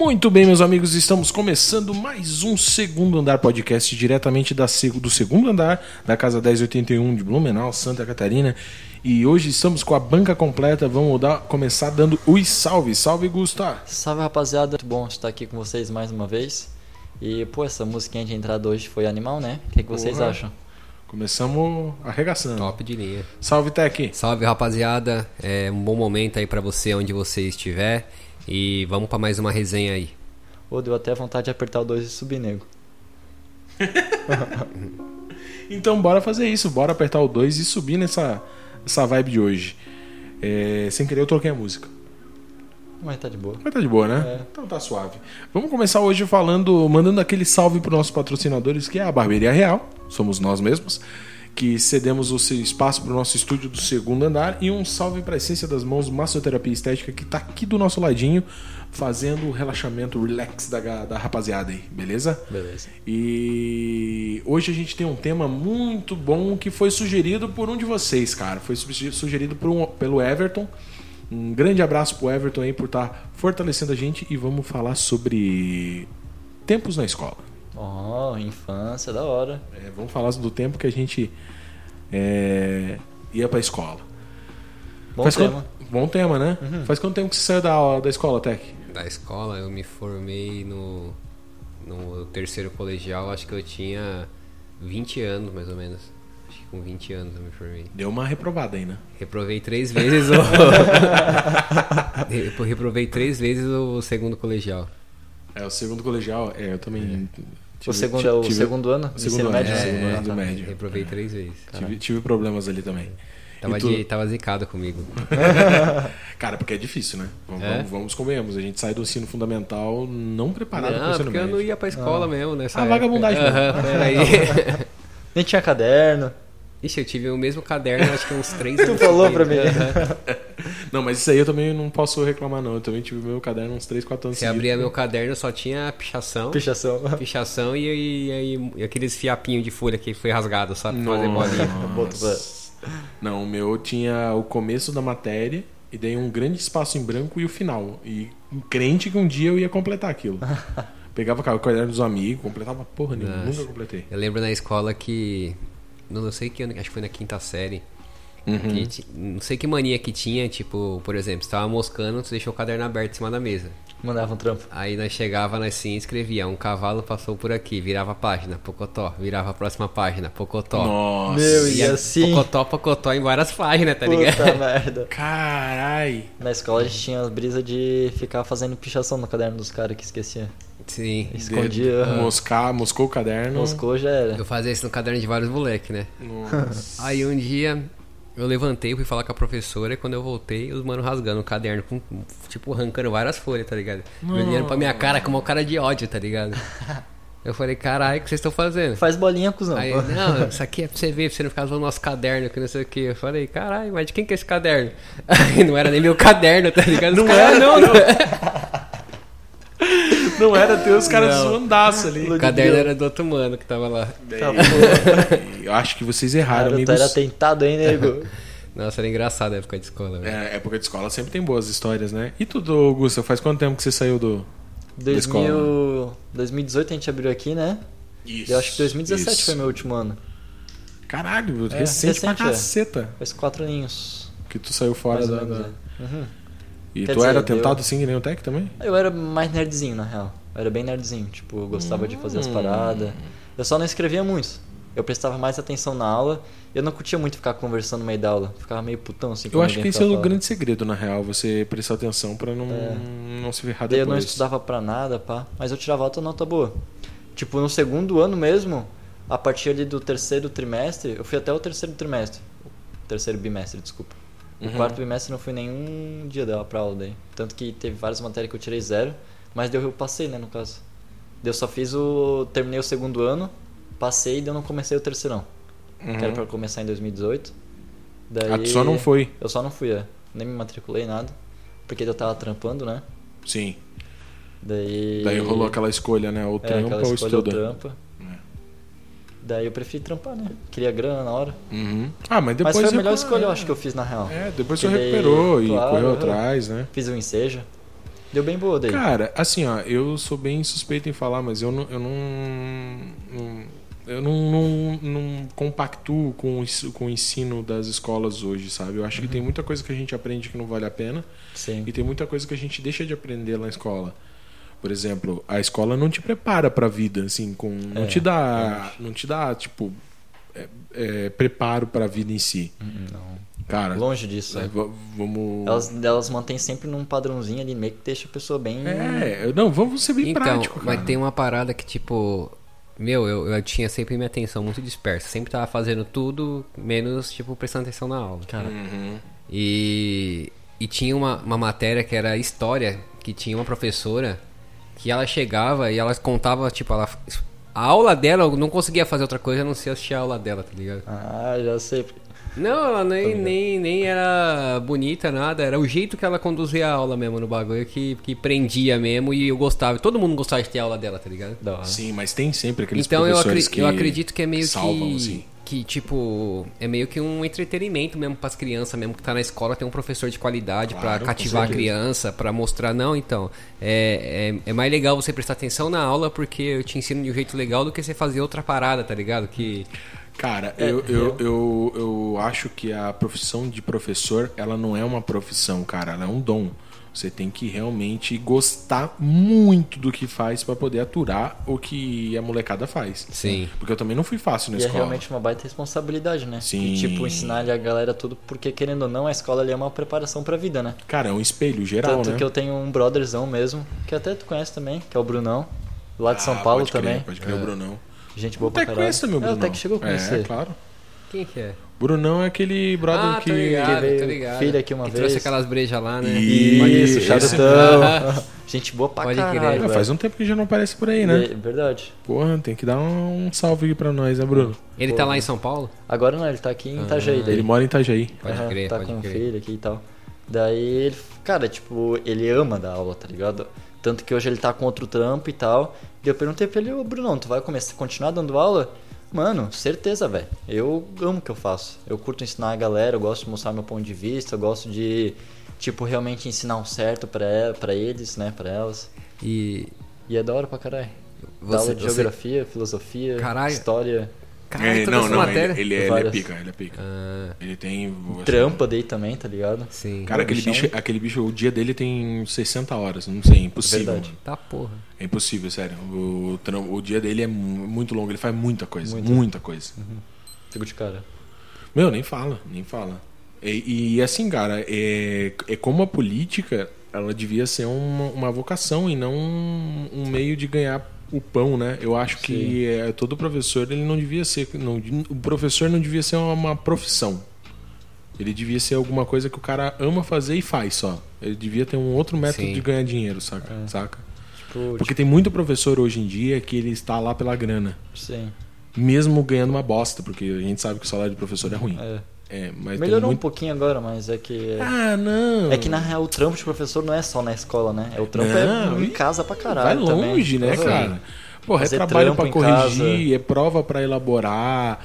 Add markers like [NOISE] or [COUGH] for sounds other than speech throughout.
Muito bem, meus amigos, estamos começando mais um Segundo Andar Podcast diretamente da, do segundo andar da Casa 1081 de Blumenau, Santa Catarina. E hoje estamos com a banca completa. Vamos dar, começar dando os salve. Salve, Gustavo. Salve, rapaziada. Muito bom estar aqui com vocês mais uma vez. E, pô, essa musiquinha de entrada hoje foi animal, né? O que, que vocês Porra. acham? Começamos arregaçando. Top de linha. Salve, Tech. Salve, rapaziada. É um bom momento aí pra você onde você estiver. E vamos pra mais uma resenha aí. Ô, deu até vontade de apertar o 2 e subir, nego. [LAUGHS] Então, bora fazer isso. Bora apertar o 2 e subir nessa essa vibe de hoje. É, sem querer, eu troquei a música. Mas tá de boa. Mas tá de boa, né? É. Então tá suave. Vamos começar hoje falando, mandando aquele salve para nossos patrocinadores, que é a Barbearia Real, somos nós mesmos, que cedemos o espaço para o nosso estúdio do segundo andar, e um salve para a Essência das Mãos Massoterapia Estética, que tá aqui do nosso ladinho, fazendo o relaxamento, o relax da, da rapaziada aí, beleza? Beleza. E hoje a gente tem um tema muito bom que foi sugerido por um de vocês, cara. Foi suge- sugerido por um- pelo Everton. Um grande abraço pro Everton aí por estar fortalecendo a gente e vamos falar sobre tempos na escola. Ó, infância, da hora. É, vamos falar do tempo que a gente é, ia pra escola. Bom Faz tema. quanto- bom tema, né? Faz quanto tempo que você saiu da, aula- da escola, Tech? Da escola, eu me formei no, no terceiro colegial. Acho que eu tinha 20 anos, mais ou menos. Acho que com 20 anos eu me formei. Deu uma reprovada aí, né? Reprovei três vezes o... Re- [LAUGHS] [LAUGHS] Reprovei três vezes o segundo colegial. É, o segundo colegial, é, eu também. O segundo é o tive- segundo ano? segundo ano, médio? é, segundo ano Ah, do tá. médio. Reprovei três vezes. Tive, tive problemas ali também. Tava, tu? de, tava zicado comigo. [LAUGHS] Cara, porque é difícil, né? Vamos, É? vamos, vamos convenhamos. A gente sai do ensino fundamental não preparado para o Não, ensino porque eu não ia pra escola mesmo nessa Ah, época. vagabundagem mesmo. Aham, [LAUGHS] peraí. Nem tinha caderno. Ixi, eu tive o mesmo caderno, acho que uns três [LAUGHS] anos. falou pra mim. [LAUGHS] Não, mas isso aí eu também não posso reclamar, não. Eu também tive meu caderno uns 3, 4 anos Você abria meu caderno, só tinha pichação. Pichação. Pichação e, e- e- e aqueles fiapinhos de folha que foi rasgado, sabe? Pra fazer bolinha. Não, o meu tinha o começo da matéria e daí um grande espaço em branco e o final. E crente que um dia eu ia completar aquilo. [LAUGHS] Pegava cara, o caderno dos amigos, completava porra nenhuma. Nossa. Nunca completei. Eu lembro na escola que. Não, sei que ano, acho que foi na quinta série. Uhum. que não sei que mania que tinha, tipo, por exemplo, você tava moscando, você deixou o caderno aberto em cima da mesa. Mandava um trampo. Aí nós chegava nós assim e escrevia, um cavalo passou por aqui, virava a página, pocotó, virava a próxima página, pocotó. Nossa. Meu, E e assim. Pocotó, pocotó em várias páginas, tá ligado? Puta merda. Carai. Na escola a gente tinha as brisas de ficar fazendo pichação no caderno dos caras que esquecia. Sim. Escondia. De- Moscar, moscou o caderno. Moscou já era. Eu fazia isso no caderno de vários moleques, né? Nossa. Aí um dia eu levantei, fui falar com a professora e quando eu voltei, os mano rasgando o caderno, com, tipo, arrancando várias folhas, tá ligado? Olhando pra minha cara com uma cara de ódio, tá ligado? [LAUGHS] Eu falei, caralho, o que vocês estão fazendo? Faz bolinha, cuzão. Aí, não, isso aqui é pra você ver, pra você não ficar usando nosso caderno, que não sei o que. Eu falei, caralho, mas de quem que é esse caderno? [LAUGHS] Aí não era nem meu caderno, tá ligado? Os Não era não, teu. [LAUGHS] não. [LAUGHS] Não era ter os caras zoandaço ali. O caderno era do outro mano que tava lá. Tá. [LAUGHS] Eu acho que vocês erraram, Cara, amigos. era tentado, hein, nego? [LAUGHS] Nossa, era engraçado a época de escola, velho. É, época de escola sempre tem boas histórias, né? E tu, Augusto, faz quanto tempo que você saiu do. Da escola. 2000... 2018 a gente abriu aqui, né? Isso. Eu acho que 2017 isso. foi meu último ano. Caralho, É, recente, pra recente, é. caceta. Faz quatro aninhos. Que tu saiu fora mais da. menos, da- é. Uhum. E Quer tu dizer, era tentado assim que nem o Tech também? Eu era mais nerdzinho, na real. Eu era bem nerdzinho. Tipo, eu gostava de fazer as Hum. paradas. Eu só não escrevia muito. Eu prestava mais atenção na aula. Eu não curtia muito ficar conversando no meio da aula. Ficava meio putão assim. Eu acho que esse é o grande segredo, na real, você prestar atenção pra não, É. não se ferrar Daí eu não depois. estudava pra nada, pá. Mas eu tirava alta nota boa. Tipo, no segundo ano mesmo, a partir ali do terceiro trimestre, eu fui até o terceiro trimestre. Terceiro bimestre, desculpa. O Uhum. quarto bimestre não fui nenhum dia da pra aula daí. Tanto que teve várias matérias que eu tirei zero, mas deu eu passei, né, no caso. Eu só fiz o. Terminei o segundo ano, passei e eu não comecei o terceirão. Uhum. Que era pra começar em 2018. Daí, Ah, tu só não foi? Eu só não fui, é. Nem me matriculei, nada. Porque eu tava trampando, né? Sim. Daí. Daí rolou aquela escolha, né? Ou É, trampa ou escolha ou estuda. trampa. Daí eu preferi trampar, né? Queria grana na hora. Uhum. Ah, mas depois. Mas foi a melhor escolha, eu acho, que eu fiz na real. É, depois você daí- recuperou e claro, correu é. atrás, né? Fiz o ensejo. Deu bem boa daí. Cara, assim, ó, eu sou bem suspeito em falar, mas eu não. Eu não, não- eu não, não, não compactuo com, com o ensino das escolas hoje, sabe? Eu acho que tem muita coisa que a gente aprende que não vale a pena Sim. e tem muita coisa que a gente deixa de aprender na escola. Por exemplo, a escola não te prepara pra vida, assim, com não É, te dá, não te dá tipo é, é, preparo pra vida em si. Não. Cara, Longe disso. é, é. va- vamos Elas, elas mantêm sempre num padrãozinho ali, meio que deixa a pessoa bem. É, não, vamos ser bem Então, prático, cara. mas tem uma parada que, tipo. Meu, eu, eu tinha sempre minha atenção muito dispersa. Sempre tava fazendo tudo, menos, tipo, prestando atenção na aula. Cara, Uhum. E, e tinha uma, uma matéria que era história, que tinha uma professora que ela chegava e ela contava, tipo, ela, a aula dela, eu não conseguia fazer outra coisa a não ser assistir a aula dela, tá ligado? ah, já sei. Não, ela nem, nem, nem era bonita, nada. Era o jeito que ela conduzia a aula mesmo no bagulho que, que prendia mesmo e eu gostava. Todo mundo gostava de ter aula dela, tá ligado? Sim, mas tem sempre aqueles Então eu, professores acre- que eu acredito que é meio salvam, que. assim. Que, tipo, é meio que um entretenimento mesmo pras crianças, mesmo que tá na escola, tem um professor de qualidade pra Claro, com cativar a criança, pra mostrar, não, então, é, é, é mais legal você prestar atenção na aula porque eu te ensino de um jeito legal do que você fazer outra parada, tá ligado? Que. Cara, É, eu, eu, eu- eu, eu acho que a profissão de professor, ela não é uma profissão, cara, ela é um dom. Você tem que realmente gostar muito do que faz pra poder aturar o que a molecada faz. Sim. Porque eu também não fui fácil na E é escola. realmente uma baita responsabilidade, né? Sim. E, tipo, ensinar ali a galera tudo, porque querendo ou não, a escola ali é uma preparação pra vida, né? Cara, é um espelho geral, Tanto né? que eu tenho um brotherzão mesmo, que até tu conhece também, que é o Brunão, lá de São Ah, Paulo pode crer, também. Pode crer, o Brunão. Gente boa O pra caralho. conhece também o É, Brunão. o Tec chegou a conhecer. É, claro. Quem que é? Brunão é aquele brother ah, que... ligado, que veio filho aqui uma que vez. trouxe aquelas brejas lá, né? Isso, charutão. [LAUGHS] Gente boa pra Pode crer. caralho. Ah, faz um tempo que já não aparece por aí, né? É Verdade. Porra, tem que dar um, um salve aqui pra nós, né, Bruno? Ele tá lá em São Paulo? Agora não, ele tá aqui em Itajaí. daí. Ele mora em Itajaí. Pode Aham, crer, tá pode com um crer. filho aqui e tal. Daí ele, cara, tipo, ele ama dar aula, tá ligado? Tanto que hoje ele tá com outro trampo e tal. E eu perguntei pra ele, ô Brunão, tu vai começar, continuar dando aula? Mano, certeza, velho. Eu amo o que eu faço. Eu curto ensinar a galera, eu gosto de mostrar meu ponto de vista, eu gosto de, tipo, realmente ensinar o certo pra, e- pra eles, né, pra elas. E. E é da hora pra caralho. Você, aula de você- geografia, filosofia, Caralho. história. Caralho, É, não, não, matéria. ele, ele, é, ele é pica, ele é pica. Ah, Ele tem... Trampa daí também, tá ligado? sim. Cara, aquele bicho, aquele bicho, o dia dele tem 60 horas, não sei, é impossível. Verdade. Tá porra. É impossível, sério. O, tram- o dia dele é mu- muito longo, ele faz muita coisa, Muito. muita coisa. Fico de cara. Meu, nem fala, nem fala. E, e, assim, cara, é, é como a política, ela devia ser uma, uma vocação e não um, um meio de ganhar o pão, né? Eu acho que é, todo professor, ele não devia ser... Não, o professor não devia ser uma, uma profissão. Ele devia ser alguma coisa que o cara ama fazer e faz só. Ele devia ter um outro método Sim. de ganhar dinheiro, saca? É. saca? Tipo, Porque tem muito professor hoje em dia que ele está lá pela grana. tipo, sim. Mesmo ganhando uma bosta, porque a gente sabe que o salário de professor é ruim. É. É, Melhorou um muito... pouquinho agora, mas é que. Ah, não. É que na real o trampo de professor não é só na escola, né? É o trampo Não, é em casa pra Vai caralho. longe, também. né, cara? Porra, é trabalho pra corrigir, é prova pra elaborar,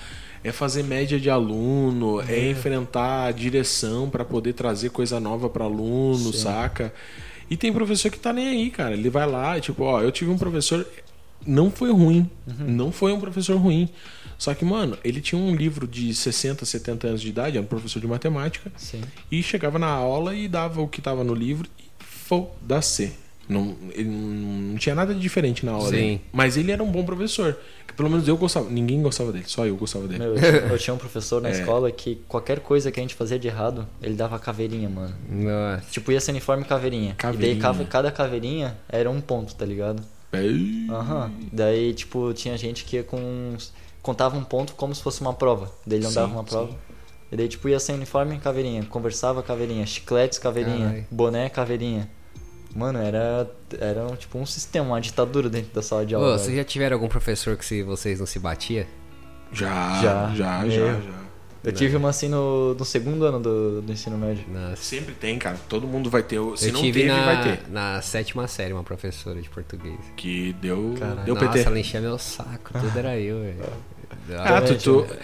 é fazer média de aluno, é, enfrentar a direção pra poder trazer coisa nova pra aluno, Sim. saca? E tem professor que tá nem aí, cara. Ele vai lá, tipo, ó, eu tive um professor. Não foi ruim. Uhum. Não foi um professor ruim. Só que, mano, ele tinha um livro de 60, 70 anos de idade, era um professor de matemática. Sim. E chegava na aula e dava o que tava no livro e foda-se. Não, ele não tinha nada de diferente na aula Sim. Mas ele era um bom professor. Que pelo menos eu gostava. Ninguém gostava dele, só eu gostava dele. Meu, eu, tinha, eu [LAUGHS] tinha um professor na É. escola que qualquer coisa que a gente fazia de errado, ele dava caveirinha, mano. Nossa. Tipo, ia ser uniforme caveirinha. Caveirinha. E daí cada caveirinha era um ponto, tá ligado? Aham. Daí, tipo, tinha gente que ia com. uns- contava um ponto como se fosse uma prova. Daí ele não Sim, dava uma prova. sim. E daí, tipo, ia sem uniforme, caveirinha. Conversava, caveirinha. Chicletes, caveirinha. Boné, caveirinha. Mano, era, era um, tipo um sistema, uma ditadura dentro da sala de Ô, aula. vocês velho. já tiveram algum professor que se vocês não se batia? Já, Já. já, já, Meu. já, Eu tive uma assim no, no segundo ano do, do ensino médio. Nossa. Sempre tem, cara. Todo mundo vai ter. Se eu não tive teve, na, vai ter. na sétima série uma professora de português. Que deu, Caralho. deu Nossa, PT. ela enchia meu saco, tudo era eu, velho. Ah, tu, tu- né?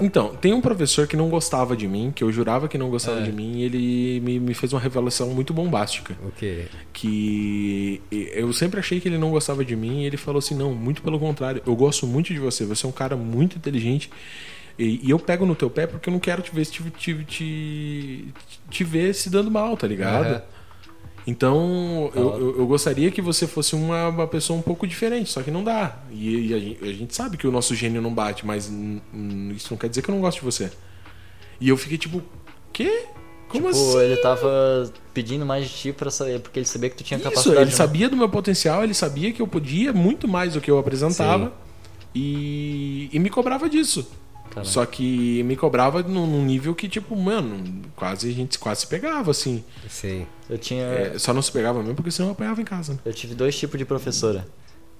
Então, tem um professor que não gostava de mim, que eu jurava que não gostava É. de mim, e ele me, me fez uma revelação muito bombástica. O quê? Que eu sempre achei que ele não gostava de mim, e ele falou assim: não, muito pelo contrário, eu gosto muito de você, você é um cara muito inteligente. E, e eu pego no teu pé porque eu não quero te ver, te, te, te, te ver se dando mal, tá ligado? Então, eu, eu, eu gostaria que você fosse uma, uma pessoa um pouco diferente, só que não dá. E, e a, gente, a gente sabe que o nosso gênio não bate, mas isso não quer dizer que eu não gosto de você. E eu fiquei tipo, quê? Como Tipo, assim? ele tava pedindo mais de ti pra saber, porque ele sabia que tu tinha Isso, capacidade. ele sabia do meu potencial, ele sabia que eu podia muito mais do que eu apresentava. E, e me cobrava disso. Caramba. Só que me cobrava num, num nível que, tipo, mano, quase a gente quase se pegava, assim. Sei. Eu tinha. É, só não se pegava mesmo porque senão eu apanhava em casa. Eu tive dois tipos de professora.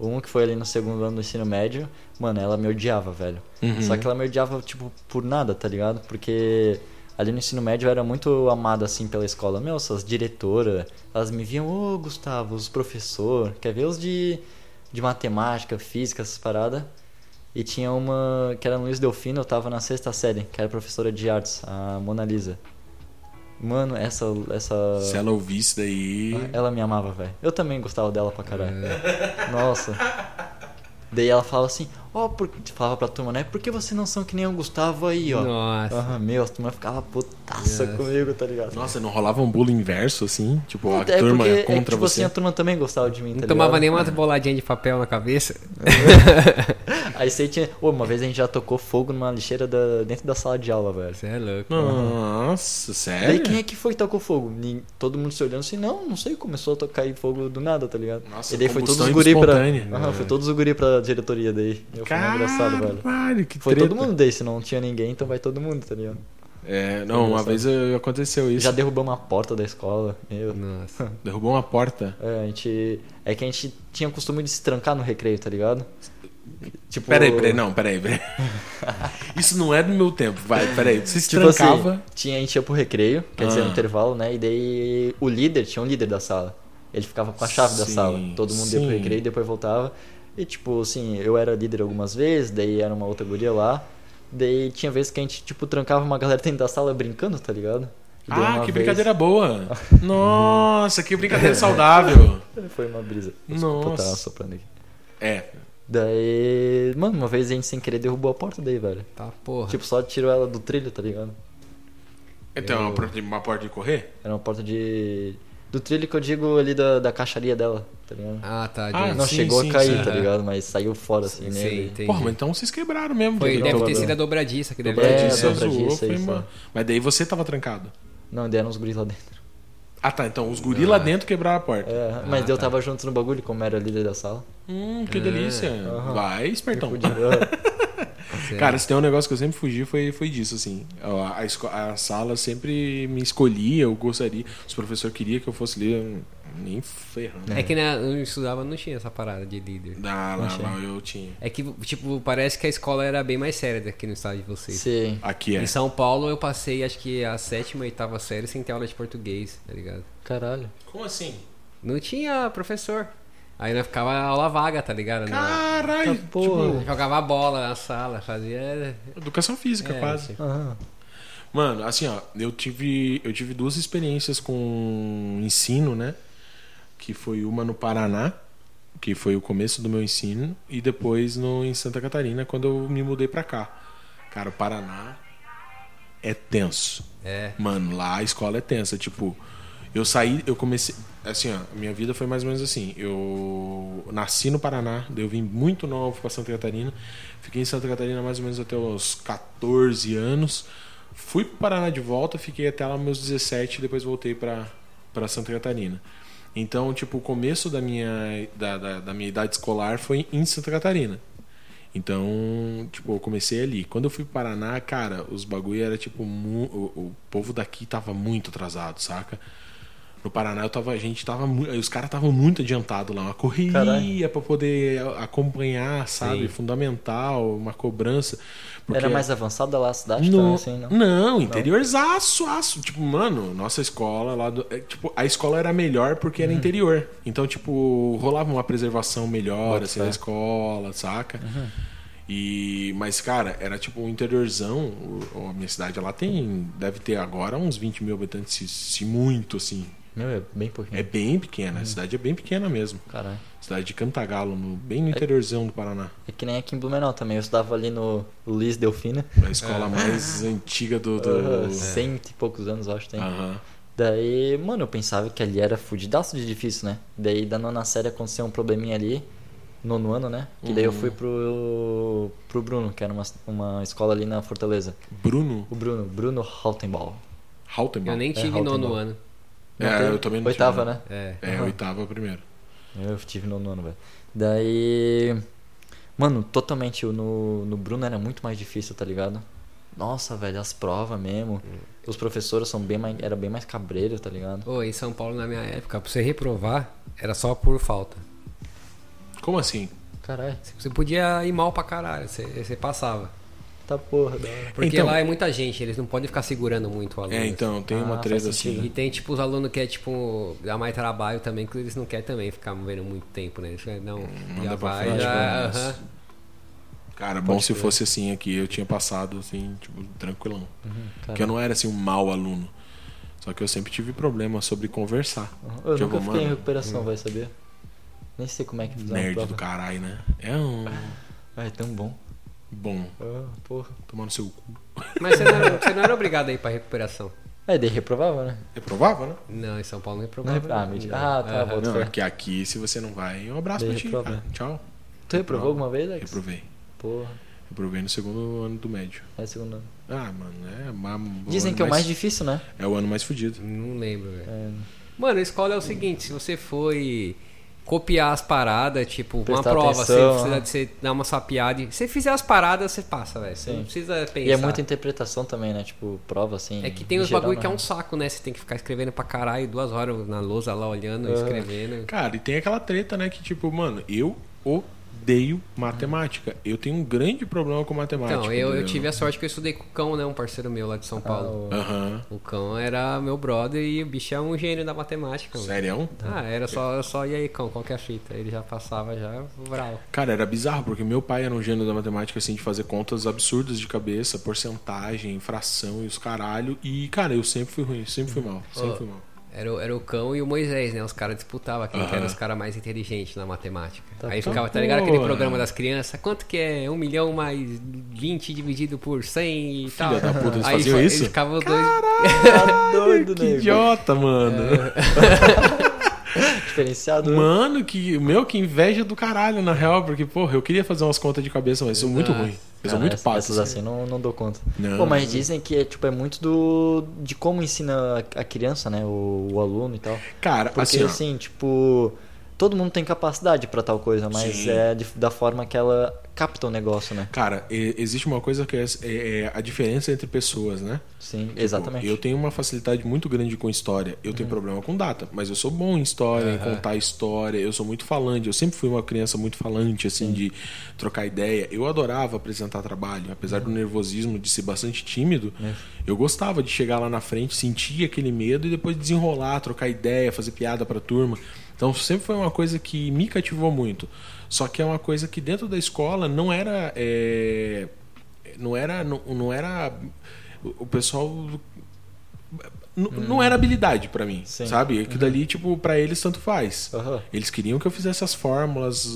Um que foi ali no segundo ano do ensino médio, mano, ela me odiava, velho. Uhum. Só que ela me odiava, tipo, por nada, tá ligado? Porque ali no ensino médio eu era muito amado, assim, pela escola. Meu, essas diretoras, elas me viam, ô, Gustavo, os professor, quer ver os de, de matemática, física, essas paradas? E tinha uma que era no Luiz Delfino, eu tava na sexta série, que era professora de artes, a Mona Lisa. Mano, essa. essa... Se ela ouvisse daí. Ela me amava, velho. Eu também gostava dela pra caralho. [LAUGHS] Nossa. Daí ela falava assim, ó, por... falava pra turma, né? Por que vocês não são que nem o Gustavo aí, ó? Nossa. Meu, a turma ficava putaça Nossa. comigo, tá ligado? Nossa, não rolava um bullying inverso, assim? Tipo, a é turma porque, é que, contra tipo você? assim, a turma também gostava de mim, tá Não tomava nenhuma boladinha de papel na cabeça. [LAUGHS] Aí você tinha... Ô, uma vez a gente já tocou fogo numa lixeira da... dentro da sala de aula, velho. Você é louco. Nossa, Daí sério? quem é que foi que tocou fogo? Todo mundo se olhando assim, não, não sei, começou a tocar aí fogo do nada, tá ligado? Nossa, e daí foi todos os guri pra. espontânea. Aham, foi todos os guri pra diretoria daí. Eu fui engraçado, velho. Caralho, que Foi treta. todo mundo daí, se não tinha ninguém, então vai todo mundo, tá ligado? É, não, uma vez aconteceu isso. Já derrubamos a porta da escola. Meu. Nossa. [LAUGHS] Derrubou uma porta. É, a gente. É que a gente tinha o costume de se trancar no recreio, tá ligado? Tipo. Peraí, peraí, não, peraí, peraí. [LAUGHS] Isso não é do meu tempo, vai, peraí. Você se Tipo trancava. assim, tinha, a gente ia pro recreio, quer dizer, Ah. no intervalo, né? E daí o líder, tinha um líder da sala. Ele ficava com a chave da Sim, sala. Todo mundo ia pro sim. recreio e depois voltava. E tipo, assim, eu era líder algumas vezes, daí era uma outra guria lá. Daí tinha vezes que a gente, tipo, trancava uma galera dentro da sala brincando, tá ligado? E Ah, que vez- brincadeira boa. [LAUGHS] Nossa, que brincadeira saudável. Foi uma brisa. Desculpa, Nossa. tava soprando aqui. É. Daí, mano, uma vez a gente sem querer derrubou a porta daí, velho. Tá porra. Tipo, só tirou ela do trilho, tá ligado? Então, uma porta de- uma porta de correr? Era uma porta de. Do trilho que eu digo ali da, da caixaria dela, tá ligado? Ah, tá. Ah, de- Não sim, chegou sim, a cair, sim. tá ligado? Mas saiu fora assim, Sim, né? entendi. Porra, mas então vocês quebraram mesmo. Foi, de- deve ter sido a dobradiça que deve Dobradiça, ter É, Dobradiça, dobradiça, zoou, foi é. Mas daí você tava trancado. Não, deram uns guris lá dentro. Ah, tá. Então os guri lá dentro quebraram a porta. É, mas Ah, eu tá. tava junto no bagulho, como era líder da sala. Hum, que delícia. Aham. Vai, espertão. Podia- [LAUGHS] Certo. Cara, se tem um negócio que eu sempre fugi foi, foi disso, assim. A, a, a sala sempre me escolhia, eu gostaria. Os professores queriam que eu fosse eu nem ferrando. É que na, eu estudava não tinha essa parada de líder. Lá, Achei. lá eu tinha. É que, tipo, parece que a escola era bem mais séria daqui no estado de vocês. Sim. Aqui é. Em São Paulo eu passei acho que a sétima e oitava série sem ter aula de português, tá ligado? Caralho. Como assim? Não tinha professor. Aí nós ficava aula vaga, tá ligado? Na- Caralho! Tá porra. tipo, Jogava bola na sala, fazia. educação física, É, quase. tipo, Aham. Mano, assim, ó, eu tive, eu tive duas experiências com ensino, né? Que foi uma no Paraná, que foi o começo do meu ensino, e depois no, em Santa Catarina, quando eu me mudei pra cá. Cara, o Paraná é tenso. É. Mano, lá a escola é tensa. Tipo, eu saí, eu comecei. Assim, ó, minha vida foi mais ou menos assim. Eu nasci no Paraná, daí eu vim muito novo pra Santa Catarina. Fiquei em Santa Catarina mais ou menos até os 14 anos. Fui pro Paraná de volta, fiquei até lá meus 17 e depois voltei pra Santa Catarina. Então, tipo, o começo da minha, da, da, da minha idade escolar foi em Santa Catarina. Então, tipo, eu comecei ali. Quando eu fui pro Paraná, cara, os bagulho era tipo. o, o povo daqui tava muito atrasado, saca? No Paraná eu tava, a gente tava os caras estavam muito adiantados lá, uma correria pra poder acompanhar, sabe? Sim. Fundamental, uma cobrança. Porque Era mais avançada lá a cidade não, também, assim, não? não, interiorzaço, aço. Tipo, mano, nossa escola lá do. é, tipo, a escola era melhor porque Uhum. era interior. Então, tipo, rolava uma preservação melhor, assim, da escola, saca? Uhum. E, mas, cara, era tipo um interiorzão. A minha cidade ela tem. Deve ter agora uns 20 mil habitantes, se muito, assim. Meu, é bem pouquinho. É bem pequena. A cidade é bem pequena mesmo. Caralho. Cidade de Cantagalo, no- bem no interiorzão do Paraná. É que nem aqui em Blumenau também. Eu estudava ali no Luiz Delfina. A escola mais antiga do. do... Aham, Cento e poucos anos, acho, tem. Aham. Daí, mano, eu pensava que ali era fudidaço de difícil, né? Daí, da nona série, aconteceu um probleminha ali, nono ano, né? Que daí eu Uhum. fui pro, pro Bruno, que era uma, uma escola ali na Fortaleza. Bruno O Bruno, Bruno Haltenball. Haltenbach. Eu nem É, tive Haltenbach. nono ano. É, eu também não Oitava, tive, né? É. É, Aham. oitava primeiro. Eu tive nono ano, velho. Daí. Mano, totalmente. No, no Bruno era muito mais difícil, tá ligado? Nossa, velho, as provas mesmo. Os professores são bem mais. Era bem mais cabreiro, tá ligado? Ô, em São Paulo, na minha época, pra você reprovar, era só por falta. Como assim? Caralho, Você podia ir mal pra caralho, você, você passava. Tá porra, da hora. Porque Então- lá é muita gente, eles não podem ficar segurando muito o aluno. É, então, tem uma Ah, treta faz sentido. E assim. tem tipo os alunos que é tipo, dá mais trabalho também, que eles não querem também ficar vendo muito tempo, né? Eles falam, não, já Manda pra vai, frente, já. aham. Cara, bom Pode se fosse assim aqui, eu tinha passado assim, tipo, tranquilão. Porque Cara, eu não era assim um mau aluno. Só que eu sempre tive problema sobre conversar. eu Tipo, nunca fiquei em recuperação, vai saber. Nem sei como é que fizeram Nerd do caralho, né? É um Ah, [LAUGHS] é tão bom. Bom Ah, porra. tomar no seu cu. Mas você não, era, você não era obrigado a ir pra recuperação. É, daí reprovava, né? Reprovava, né? Não, em São Paulo não reprovava. repro- Ah, não. mentira. Ah, tá, bota Não, porque aqui, se você não vai, um abraço Daí pra ti. reprova. cara. Tchau. Tu reprovou alguma vez, Alex? Reprovei. Porra, Reprovei no segundo ano do médio. é segundo ano. Ah, mano, é ma- o Dizem que é o mais difícil, né? É o ano mais fudido. Não lembro, velho. É, Mano, a escola é o seguinte, se você foi copiar as paradas, tipo, Prestar uma prova, atenção, você precisa né? de você dar uma sapiada. Se você fizer as paradas, você passa, velho. Você Sim. não precisa pensar. E é muita interpretação também, né? Tipo, prova assim. É que tem em os bagulho que é né? um saco, né? Você tem que ficar escrevendo pra caralho duas horas na lousa lá olhando, É. escrevendo. Cara, e tem aquela treta, né? Que tipo, mano, eu odeio matemática. Eu tenho um grande problema com matemática. Então, eu, eu tive a sorte que eu estudei com o Cão, né? Um parceiro meu lá de São Ah, Paulo. o- Aham. O Cão era meu brother e o bicho é um gênio da matemática. Sério? Ah, era só, só e aí, Cão, qual que é a fita? Ele já passava já bravo. Cara, era bizarro, porque meu pai era um gênio da matemática, assim, de fazer contas absurdas de cabeça, porcentagem, fração e os caralho. E, cara, eu sempre fui ruim, sempre fui mal, sempre Ô. fui mal. Era, o- era o Cão e o Moisés, né? Os caras disputavam quem que era os caras mais inteligentes na matemática. Tá aí ficava, tá ligado aquele Porra. programa das crianças? Quanto que é 1 milhão mais 20 dividido por 100 e tal? da puta, eles aí faziam fa- isso? Eles ficavam dois... Tá [LAUGHS] doido, Que nego. idiota, mano. [LAUGHS] Diferenciado. né? Mano, que. Meu, que inveja do caralho, na real, porque, porra, eu queria fazer umas contas de cabeça, mas sou muito ruim. Eu sou muito pato. Essas assim. assim não, não dou conta. Não. Pô, mas dizem que é, tipo, é muito do de como ensina a criança, né? O, o aluno e tal. Cara, Porque assim, assim, tipo, todo mundo tem capacidade pra tal coisa, mas Sim. é de- da forma que ela capta o negócio, né? Cara, e- existe uma coisa que é, é- é a diferença entre pessoas, né? Sim, Tipo, exatamente. Uhum. Eu tenho uma facilidade muito grande com história. Eu tenho problema com data, mas eu sou bom em história, em contar história. Eu sou muito falante. Eu sempre fui uma criança muito falante, assim, de trocar ideia. Eu adorava apresentar trabalho, apesar Uhum. do nervosismo de ser bastante tímido. Eu gostava de chegar lá na frente, sentir aquele medo e depois desenrolar, trocar ideia, fazer piada pra turma. Então sempre foi uma coisa que me cativou muito. Só que é uma coisa que dentro da escola não era. é, não era. Não, não era. O o pessoal. N- Não era habilidade pra mim, Sim. sabe? Aquilo ali, tipo, pra eles tanto faz. Aham. Eles queriam que eu fizesse as fórmulas,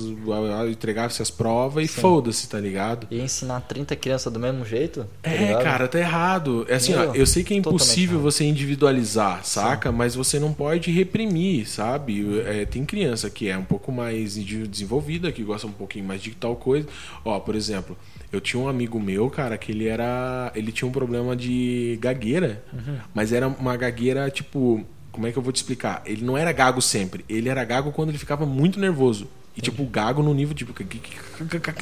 entregasse as provas e foda-se, tá ligado? E ensinar 30 crianças do mesmo jeito? tá É, ligado? cara, tá errado. É assim, ó, Meu, eu sei que é impossível você individualizar, saca? Mas você não pode reprimir, sabe? É, tem criança que é um pouco mais desenvolvida, que gosta um pouquinho mais de tal coisa. Ó, por exemplo, eu tinha um amigo meu, cara, que ele era. Ele tinha um problema de gagueira, Uhum. mas era uma gagueira, tipo. Como é que eu vou te explicar? Ele não era gago sempre. Ele era gago quando ele ficava muito nervoso. E, tipo, gago no nível tipo,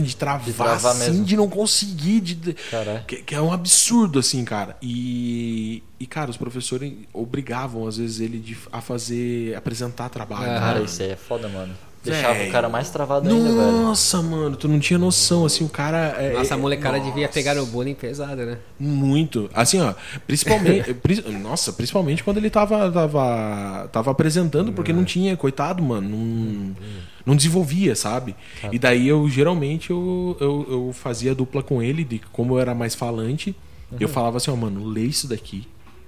de travar, De travar assim, mesmo. de não conseguir. De, de- Caralho. que, que é um absurdo, assim, cara. E, e, cara, os professores obrigavam, às vezes, ele de- a fazer, apresentar trabalho. Ah, Cara, isso aí é foda, mano. Deixava o cara mais travado ainda, velho. Nossa, mano, tu não tinha noção, assim, o cara... É, Nossa, a é- molecada Nossa. devia pegar no bullying pesado, né? Muito. Assim, ó, principalmente. [LAUGHS] pri- nossa, principalmente quando ele tava, tava, tava apresentando, porque não tinha, coitado, mano. Não, não desenvolvia, sabe? E daí eu geralmente eu, eu, eu fazia dupla com ele, de como eu era mais falante, eu falava assim, ó, mano, lê isso daqui.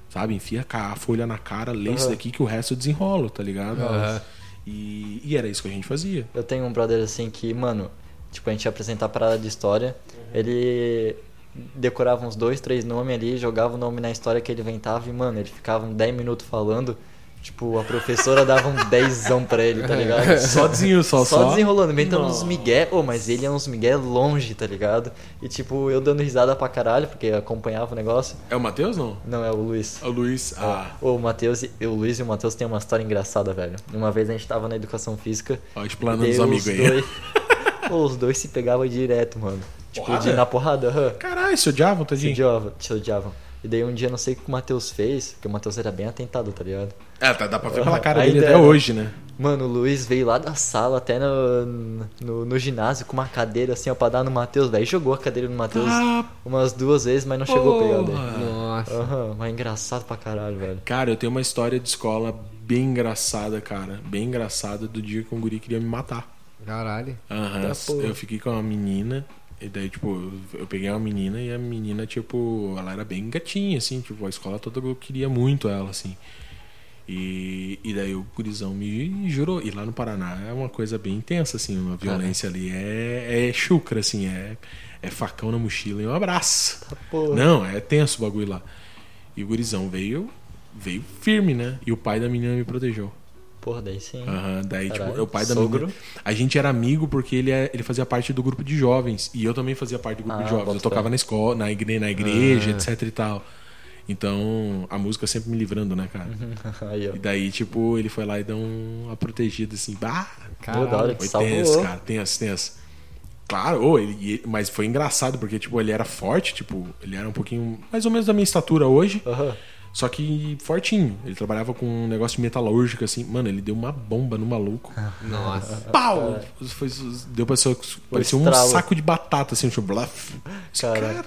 Sabe? Enfia a folha na cara, lê isso daqui que o resto eu desenrolo, tá ligado? Aham. E, e era isso que a gente fazia. Eu tenho um brother assim que, mano, tipo, a gente ia apresentar parada de história, ele decorava uns dois, três nomes ali, jogava o nome na história que ele inventava e, mano, ele ficava uns 10 minutos falando. Tipo, a professora dava um dezão pra ele, tá ligado? [LAUGHS] Só desenho, só, Só, só. desenrolando, inventando uns migué. Ô, mas ele é uns migué longe, tá ligado? E tipo, eu dando risada pra caralho, porque acompanhava o negócio. É o Matheus, não? Não, é o Luiz. O Luiz. Ah, Ô, o Matheus, e- o Luiz e o Matheus têm uma história engraçada, velho. Uma vez a gente tava na educação física. ó, explanando os amigos aí. Dois... [LAUGHS] Pô, os dois se pegavam direto, mano. Tipo, Porrada? de na porrada, aham. Caralho, se odiavam, Se tadinho? odiavam, se odiavam. E daí um dia, não sei o que o Matheus fez, porque o Matheus era bem atentado, tá ligado? É, tá, dá pra ver pela cara Ainda dele até era. hoje, né? Mano, o Luiz veio lá da sala até no, no, no ginásio com uma cadeira assim, ó, pra dar no Matheus, velho. Jogou a cadeira no Matheus Ah, umas duas vezes, mas não chegou a pegar dele. Nossa. Aham, mas engraçado pra caralho, velho. Cara, eu tenho uma história de escola bem engraçada, cara. Bem engraçada do dia que um guri queria me matar. Caralho. Aham. Tá, eu fiquei com uma menina. E daí, tipo, eu- peguei uma menina e a menina, tipo, ela era bem gatinha, assim, tipo, a escola toda eu queria muito ela, assim. E, e daí o gurizão me jurou. E lá no Paraná é uma coisa bem intensa, assim, uma violência ali. É, é chucra, assim, é, é facão na mochila e um abraço. Não, é tenso o bagulho lá. E o gurizão veio, veio firme, né? E o pai da menina me protegeu. Porra, daí sim. Aham, daí, Caralho, tipo, o pai da sogro? menina. A gente era amigo porque ele, é- ele fazia parte do grupo de jovens. E eu também fazia parte do grupo Ah, de jovens. Eu tocava na escola, na igreja, na igreja Ah. etc e tal. Então, a música sempre me livrando, né, cara? [LAUGHS] Aí, ó. E daí, tipo, ele foi lá e deu uma protegida assim. Bah, Pô, da hora que foi salvou. tenso, cara. Tenso, tenso. Claro, ô, ele, mas foi engraçado porque, tipo, ele era forte, tipo, ele era um pouquinho mais ou menos da minha estatura hoje. Aham. Só que fortinho. Ele trabalhava com um negócio de metalúrgico, assim. Mano, ele deu uma bomba no maluco. [LAUGHS] Nossa. Pau! Foi, deu pra ser, parecia um saco de batata, assim, tipo, bluff. Caralho.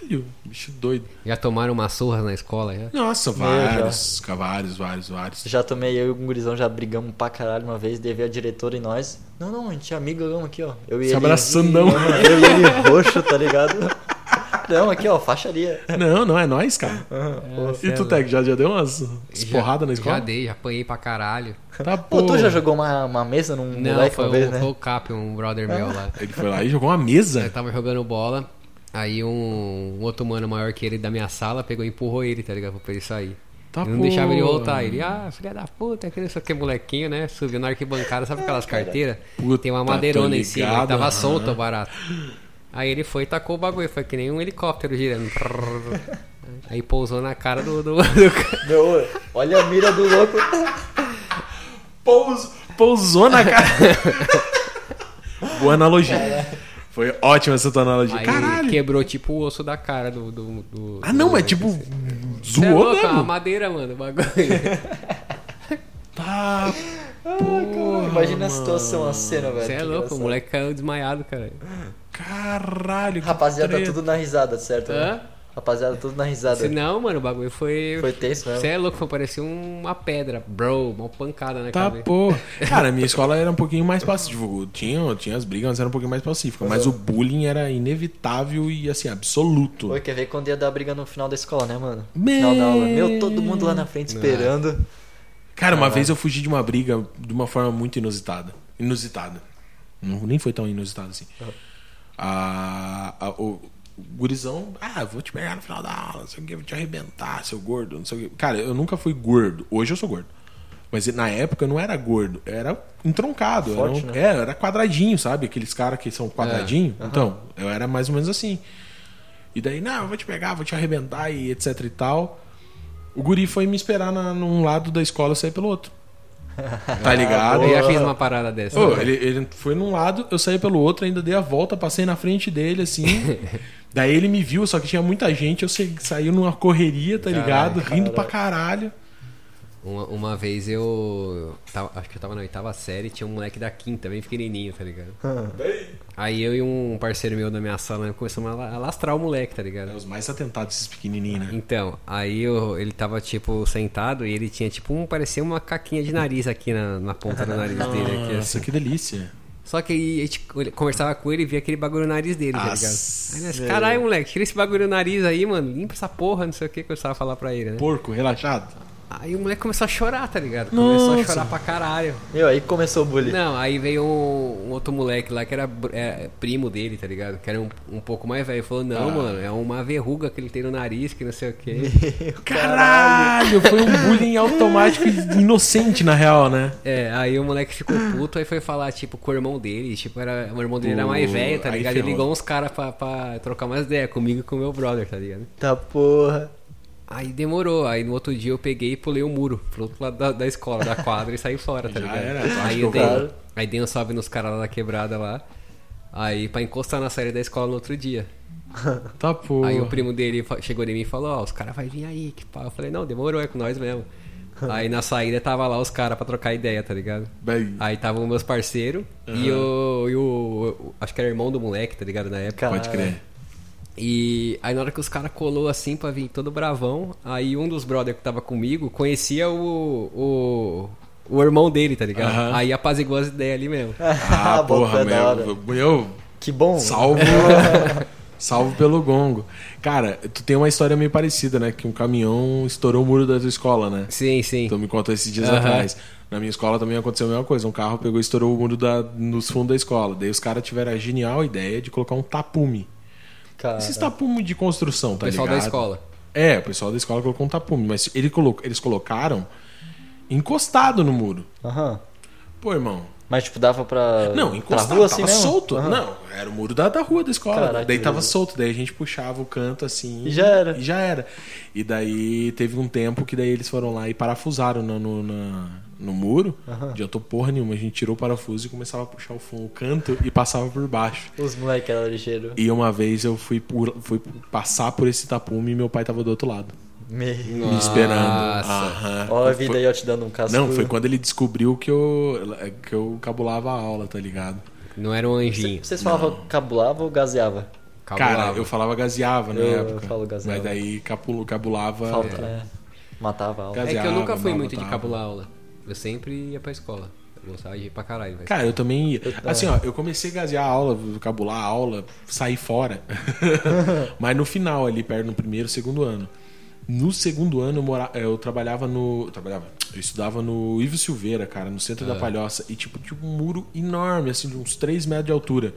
Caralho, bicho doido. Já tomaram uma surra na escola, já? Nossa, vários, vários, vários, vários. Já tomei, eu e o gurizão já brigamos pra caralho uma vez, devia a diretora e nós. Não, não, a gente é amigo, vamos aqui, ó. Eu e Se ele. abraçando, não. Eu e ele roxo, tá ligado? [LAUGHS] Não, aqui, ó, faixaria. Não, não, é nós, cara. É, E tu, Tec, já, já deu umas, umas porradas na escola? Já dei, já apanhei pra caralho. Tá, Pô, tu já jogou uma, uma mesa num Não, moleque foi uma o, vez, né? foi o Cap, um brother meu lá. [LAUGHS] Ele foi lá e jogou uma Eu mesa. tava jogando bola, aí um, um outro mano maior que ele da minha sala pegou e empurrou ele, tá ligado? Pra ele sair. Tá, não deixava ele voltar. Ele, ah, filha da puta, aquele só que molequinho, né? Subiu na arquibancada, sabe aquelas carteiras? Puta, Tem uma madeirona em cima, ele tava solto o barato. Aí ele foi e tacou o bagulho, foi que nem um helicóptero girando. [LAUGHS] Aí pousou na cara do, do, [LAUGHS] do cara. Meu, olha a mira do louco. Pous, pousou na cara. Boa analogia. Foi ótima essa tua analogia. Aí Caralho. quebrou tipo o osso da cara do. do, do Ah, não, do- mas tipo, Cê é zoou louco, é uma mesmo. madeira, mano, o bagulho. [LAUGHS] Tá, Imagina a situação, a cena, velho. Você é louco, o moleque caiu desmaiado, cara. Caralho. Rapaziada, treta. tudo na risada, certo? né? Hã? Rapaziada, tudo na risada. Se não, mano, o bagulho foi. Foi tenso mesmo. Você é louco, foi parecia uma pedra, bro, uma pancada na Tá, cabeça. pô. Cara, a minha escola era um pouquinho mais pacífica. Tinha, tinha as brigas, mas era um pouquinho mais pacífica. Mas o bullying era inevitável e, assim, absoluto. Oi, quer ver quando ia dar briga no final da escola, né, mano? Meu Final da aula. Meu, todo mundo lá na frente esperando. Cara, uma vez eu fugi de uma briga de uma forma muito inusitada. Inusitada. Não, nem foi tão inusitado assim. A, a- o, gurizão, ah, vou te pegar no final da aula, não sei o que, vou te arrebentar, seu gordo, não sei o que. Cara, eu nunca fui gordo. Hoje eu sou gordo. Mas na época eu não era gordo, era entroncado. era, Forte, um- né? é, era quadradinho, sabe? Aqueles caras que são quadradinho. Então, eu era mais ou menos assim. E daí, não, eu vou te pegar, vou te arrebentar e etc e tal. O guri foi me esperar na, num lado da escola sair pelo outro. [LAUGHS] Tá ligado? Eu já fiz uma parada dessa. Ô, né? ele, ele foi num lado, eu saí pelo outro, ainda dei a volta, passei na frente dele, assim. [LAUGHS] Daí ele me viu, só que tinha muita gente, eu sa- saí numa correria, tá ligado? Rindo pra caralho. Uma, uma vez eu. Tava, acho que eu tava na oitava série, tinha um moleque da quinta, bem pequenininho, tá ligado? Aí eu e um parceiro meu da minha sala começamos a la- a lastrar o moleque, tá ligado? É os mais atentados, esses pequenininhos, né? Então, aí eu- ele tava, tipo, sentado e ele tinha, tipo, um. Parecia uma caquinha de nariz aqui na, na ponta do nariz [LAUGHS] dele. Aqui, Nossa, assim. que delícia. Só que aí a gente conversava com ele e via aquele bagulho no nariz dele, tá ligado? Nossa. Aí nós, caralho, moleque, tira esse bagulho no nariz aí, mano. Limpa essa porra, não sei o que, que eu precisava falar pra ele, né? Porco, relaxado. Aí o moleque começou a chorar, tá ligado? Começou a Nossa. chorar pra caralho. Meu, aí começou o bullying. Não, aí veio um, um outro moleque lá que era br- é, primo dele, tá ligado? Que era um, um pouco mais velho. Falou, não, Ah. mano, é uma verruga que ele tem no nariz, que não sei o quê. [LAUGHS] Caralho, foi um bullying automático e inocente, na real, né? É, aí o moleque ficou puto, aí foi falar, tipo, com o irmão dele. Tipo, era, o irmão dele era mais velho, tá ligado? Ele ligou uns caras pra, pra trocar umas ideias comigo e com o meu brother, tá ligado? Tá porra. Aí demorou, aí no outro dia eu peguei e pulei o muro pro outro lado da, da escola, da quadra e saí fora, tá Já ligado? era, aí, eu dei, aí dei um salve nos caras lá da quebrada lá. Aí pra encostar na saída da escola no outro dia. [LAUGHS] Tá porra. Aí o primo dele chegou em mim e falou, ó, os caras vai vir aí, que pau. Eu falei, não, demorou, é com nós mesmo. [LAUGHS] aí na saída tava lá os caras pra trocar ideia, tá ligado? Bem, Aí tava os meus parceiros e, o, e o, o- Acho que era irmão do moleque, tá ligado? Na época. pode crer. E aí na hora que os caras colou assim pra vir todo bravão, aí um dos brother que tava comigo conhecia o. o o irmão dele, tá ligado? Aham. Aí apaziguou as ideias ali mesmo. [LAUGHS] Ah, Bom, porra, é meu. Meu, Que bom. salvo. [LAUGHS] salvo pelo gongo. Cara, tu tem uma história meio parecida, né? Que um caminhão estourou o muro da tua escola, né? Sim, sim. Tu me contou esses dias Aham. atrás. Na minha escola também aconteceu a mesma coisa. Um carro pegou e estourou o muro da, nos fundos da escola. Daí os caras tiveram a genial ideia de colocar um tapume. Cara. Esses tapume de construção, O tá pessoal ligado? da escola. É, o pessoal da escola colocou um tapume. Mas ele colo- eles colocaram encostado no muro. Aham. Pô, irmão. Mas tipo, dava pra. Não, pra encostado, rua tava assim mesmo? solto. Aham. Não, era o muro da, da rua da escola. Caraca, daí tava solto, daí a gente puxava o canto assim. E já era. E já era. E daí teve um tempo que daí eles foram lá e parafusaram no, no, na- no muro. Aham. Adiantou porra nenhuma. A gente tirou o parafuso e começava a puxar o, fundo, o canto e passava por baixo. Os moleques eram ligeiros. E uma vez eu fui, por, fui passar por esse tapume e meu pai tava do outro lado. Me... Me esperando. Nossa. Aham. Ó a vida Foi- aí, ó, te dando um casco. Não, foi quando ele descobriu que eu, que eu cabulava a aula, tá ligado? Não era um anjinho. Vocês falavam cabulava ou gazeava? Cara, Cabulava. eu falava gazeava na Eu época. falo gazeava. Mas daí capulo, cabulava. Falta, é. Matava a aula. Gaze- É que eu nunca fui muito de botava. cabular aula. Eu sempre ia pra escola. Eu gostava de ir pra caralho, velho. Cara, eu também ia. Assim, ó, eu comecei a gazear a aula, cabular a aula, sair fora. [LAUGHS] Mas no final, ali, perto no primeiro, segundo ano. No segundo ano, eu, mora... eu trabalhava no. eu Trabalhava. Eu estudava no Ivo Silveira, cara, no centro da Palhoça. E, tipo, tinha um muro enorme, assim, de uns 3 metros de altura.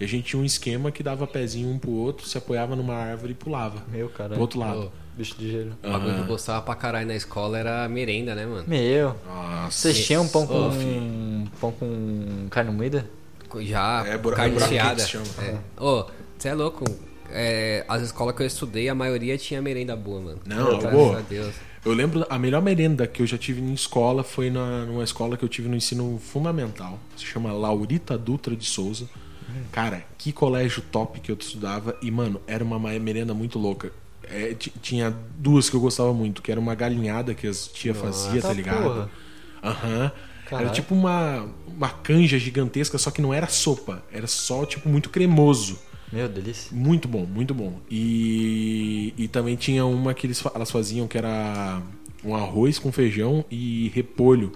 E a gente tinha um esquema que dava pezinho um pro outro, se apoiava numa árvore e pulava. Meu, cara. Pro outro lado. Bicho ligeiro. O bagulho que eu Aham. gostava pra caralho na escola era a merenda, né, mano? Meu. Nossa. Vocês tinham pão com. Filho. pão com carne moída? Já, É, bura- carne se chama. É. Ô, você é louco? É, as escolas que eu estudei, a maioria tinha merenda boa, mano. Não, Graças boa. a Deus. Eu lembro, a melhor merenda que eu já tive em escola foi na, numa escola que eu tive no ensino fundamental. Se chama Laurita Dutra de Souza. Cara, que colégio top que eu estudava. E, mano, era uma ma- merenda muito louca. É, ti- tinha duas que eu gostava muito, que era uma galinhada que as tia fazia, tá tá ligado? Aham. Era Caralho. tipo uma, uma canja gigantesca, só que não era sopa. Era só, tipo, muito cremoso. Meu, delícia. Muito bom, muito bom. E, e também tinha uma que eles, elas faziam que era um arroz com feijão e repolho.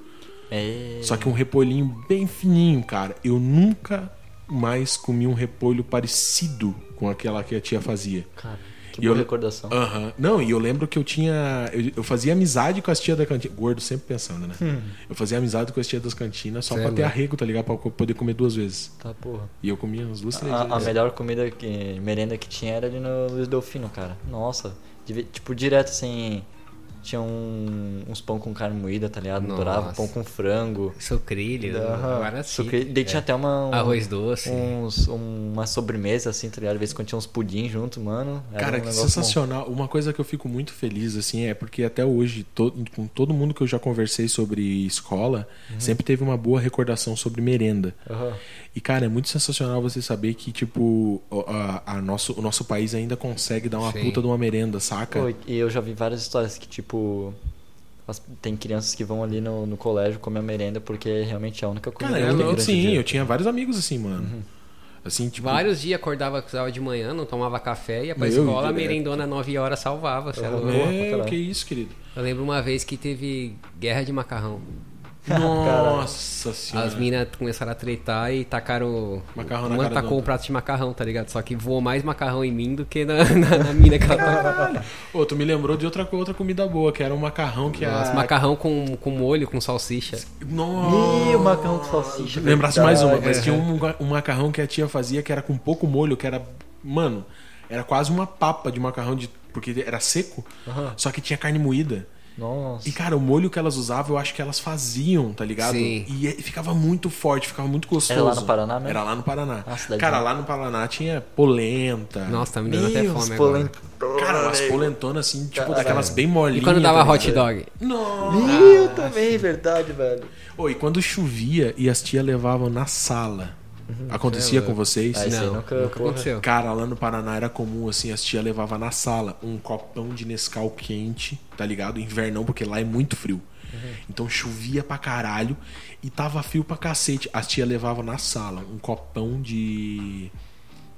É. Só que um repolhinho bem fininho, cara. Eu nunca mais comi um repolho parecido com aquela que a tia fazia. Cara, que E boa eu- recordação. Aham. Não, e eu lembro que eu tinha. Eu, eu fazia amizade com as tias da cantina. Gordo sempre pensando, né? Hum. Eu fazia amizade com as tias das cantinas só Cê pra é ter arrego, tá ligado? Pra eu poder comer duas vezes. Tá, porra. E eu comia umas duas, três A, a vezes. melhor comida que. merenda que tinha era ali no Luiz Delfino, cara. Nossa. Tipo, direto assim. Tinha um- uns pão com carne moída, tá ligado? Nossa. Adorava pão com frango. Sucrilho, sim. Sucrilho. Daí tinha até uma. um- Arroz doce. Uns, um- uma sobremesa, assim, tá ligado? Às vezes quando tinha uns pudim junto, mano. Cara, um que sensacional. Uma coisa que eu fico muito feliz, assim, é porque até hoje, to- com todo mundo que eu já conversei sobre escola, Uhum. sempre teve uma boa recordação sobre merenda. bom. Aham. E, cara, é muito sensacional você saber que, tipo, o- a, a nosso, o nosso país ainda consegue dar uma Sim. puta de uma merenda, saca? E eu já vi várias histórias que, tipo. As- tem crianças que vão ali no, no colégio comer a merenda porque realmente é a única Cara, que eu, eu- sim, dia. eu tinha vários amigos assim, mano. Uhum. Assim, tipo. Vários dias acordava precisava de manhã, não tomava café, ia pra Meu, escola, a merendona 9 horas salvava. Você é que isso, querido. Eu lembro uma vez que teve guerra de macarrão. Nossa senhora. As minas começaram a tretar e tacaram. Macarrão na Uma cara tacou um prato de macarrão, tá ligado? Só que voou mais macarrão em mim do que na, [LAUGHS] na, na mina que ela tava. Ô, tu me lembrou de outra, outra comida boa, que era um macarrão que Nossa, a. macarrão com, com molho, com salsicha. Nossa. Ih, o macarrão com salsicha. Lembrasse mais uma, mas tinha um, um macarrão que a tia fazia que era com pouco molho, que era. Mano, era quase uma papa de macarrão, de, porque era seco, Aham. só que tinha carne moída. Nossa. E, cara, o molho que elas usavam, eu acho que elas faziam, tá ligado? Sim. E é- ficava muito forte, ficava muito gostoso. Era lá no Paraná mesmo? Era lá no Paraná. Nossa, cara, lá no Paraná tinha polenta. Nossa, tá me dando até fome agora. Cara, umas polentonas assim, tipo, Caralho. daquelas bem molinhas. E quando dava tá hot dog? Nossa. Meu, também, verdade, velho. Ô, e quando chovia e as tias levavam na sala. Acontecia É, com vocês? Ah, Não, nunca- nunca, aconteceu. Cara, lá no Paraná era comum, assim, as tia levavam na sala um copão de Nescau quente, tá ligado? Invernão, porque lá é muito frio. Então chovia pra caralho e tava frio pra cacete. As tia levavam na sala um copão de.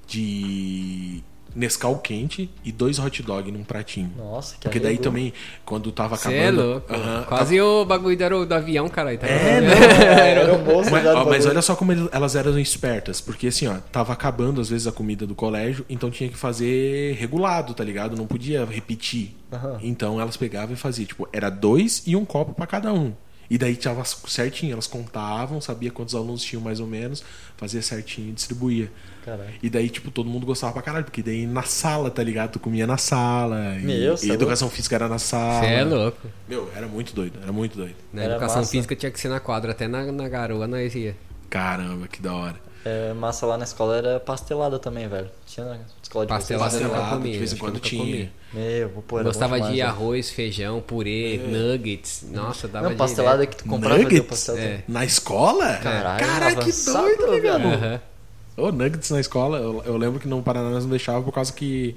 de. Nescau quente e dois hot dog num pratinho. Nossa, que Porque daí também, quando tava acabando. é louco. Aham, Quase o bagulho do, do avião, caralho. Tá É, não. [LAUGHS] Era o moço Mas, ó, mas olha só como elas eram espertas, porque assim, ó, tava acabando às vezes a comida do colégio, então tinha que fazer regulado, tá ligado? Não podia repetir. Então elas pegavam e faziam, tipo, era dois e um copo pra cada um. E daí tava certinho, elas contavam, sabia quantos alunos tinham mais ou menos, fazia certinho e distribuía. Caralho. E daí, tipo, todo mundo gostava pra caralho, porque daí na sala, tá ligado? Tu comia na sala. e- Meu, e, cê é educação física era na sala. Você é louco. Meu, era muito doido, era muito doido. Na Era educação massa. física tinha que ser na quadra, até na, na garoa nós ia. Caramba, que da hora. É, massa lá na escola era pastelada também, velho. Tinha na escola de Pastelada nunca Pastelado, comi, de vez em quando tinha. Meu, pô, era Gostava demais, de velho. arroz, feijão, purê, nuggets. Nossa, dava Não, pastelada direto. que tu comprava Nuggets? pastel. É. Na escola? Caralho, Caralho, que doido, ligado? Aham. Ô, nuggets na escola, eu, eu lembro que no Paraná nós não deixava por causa que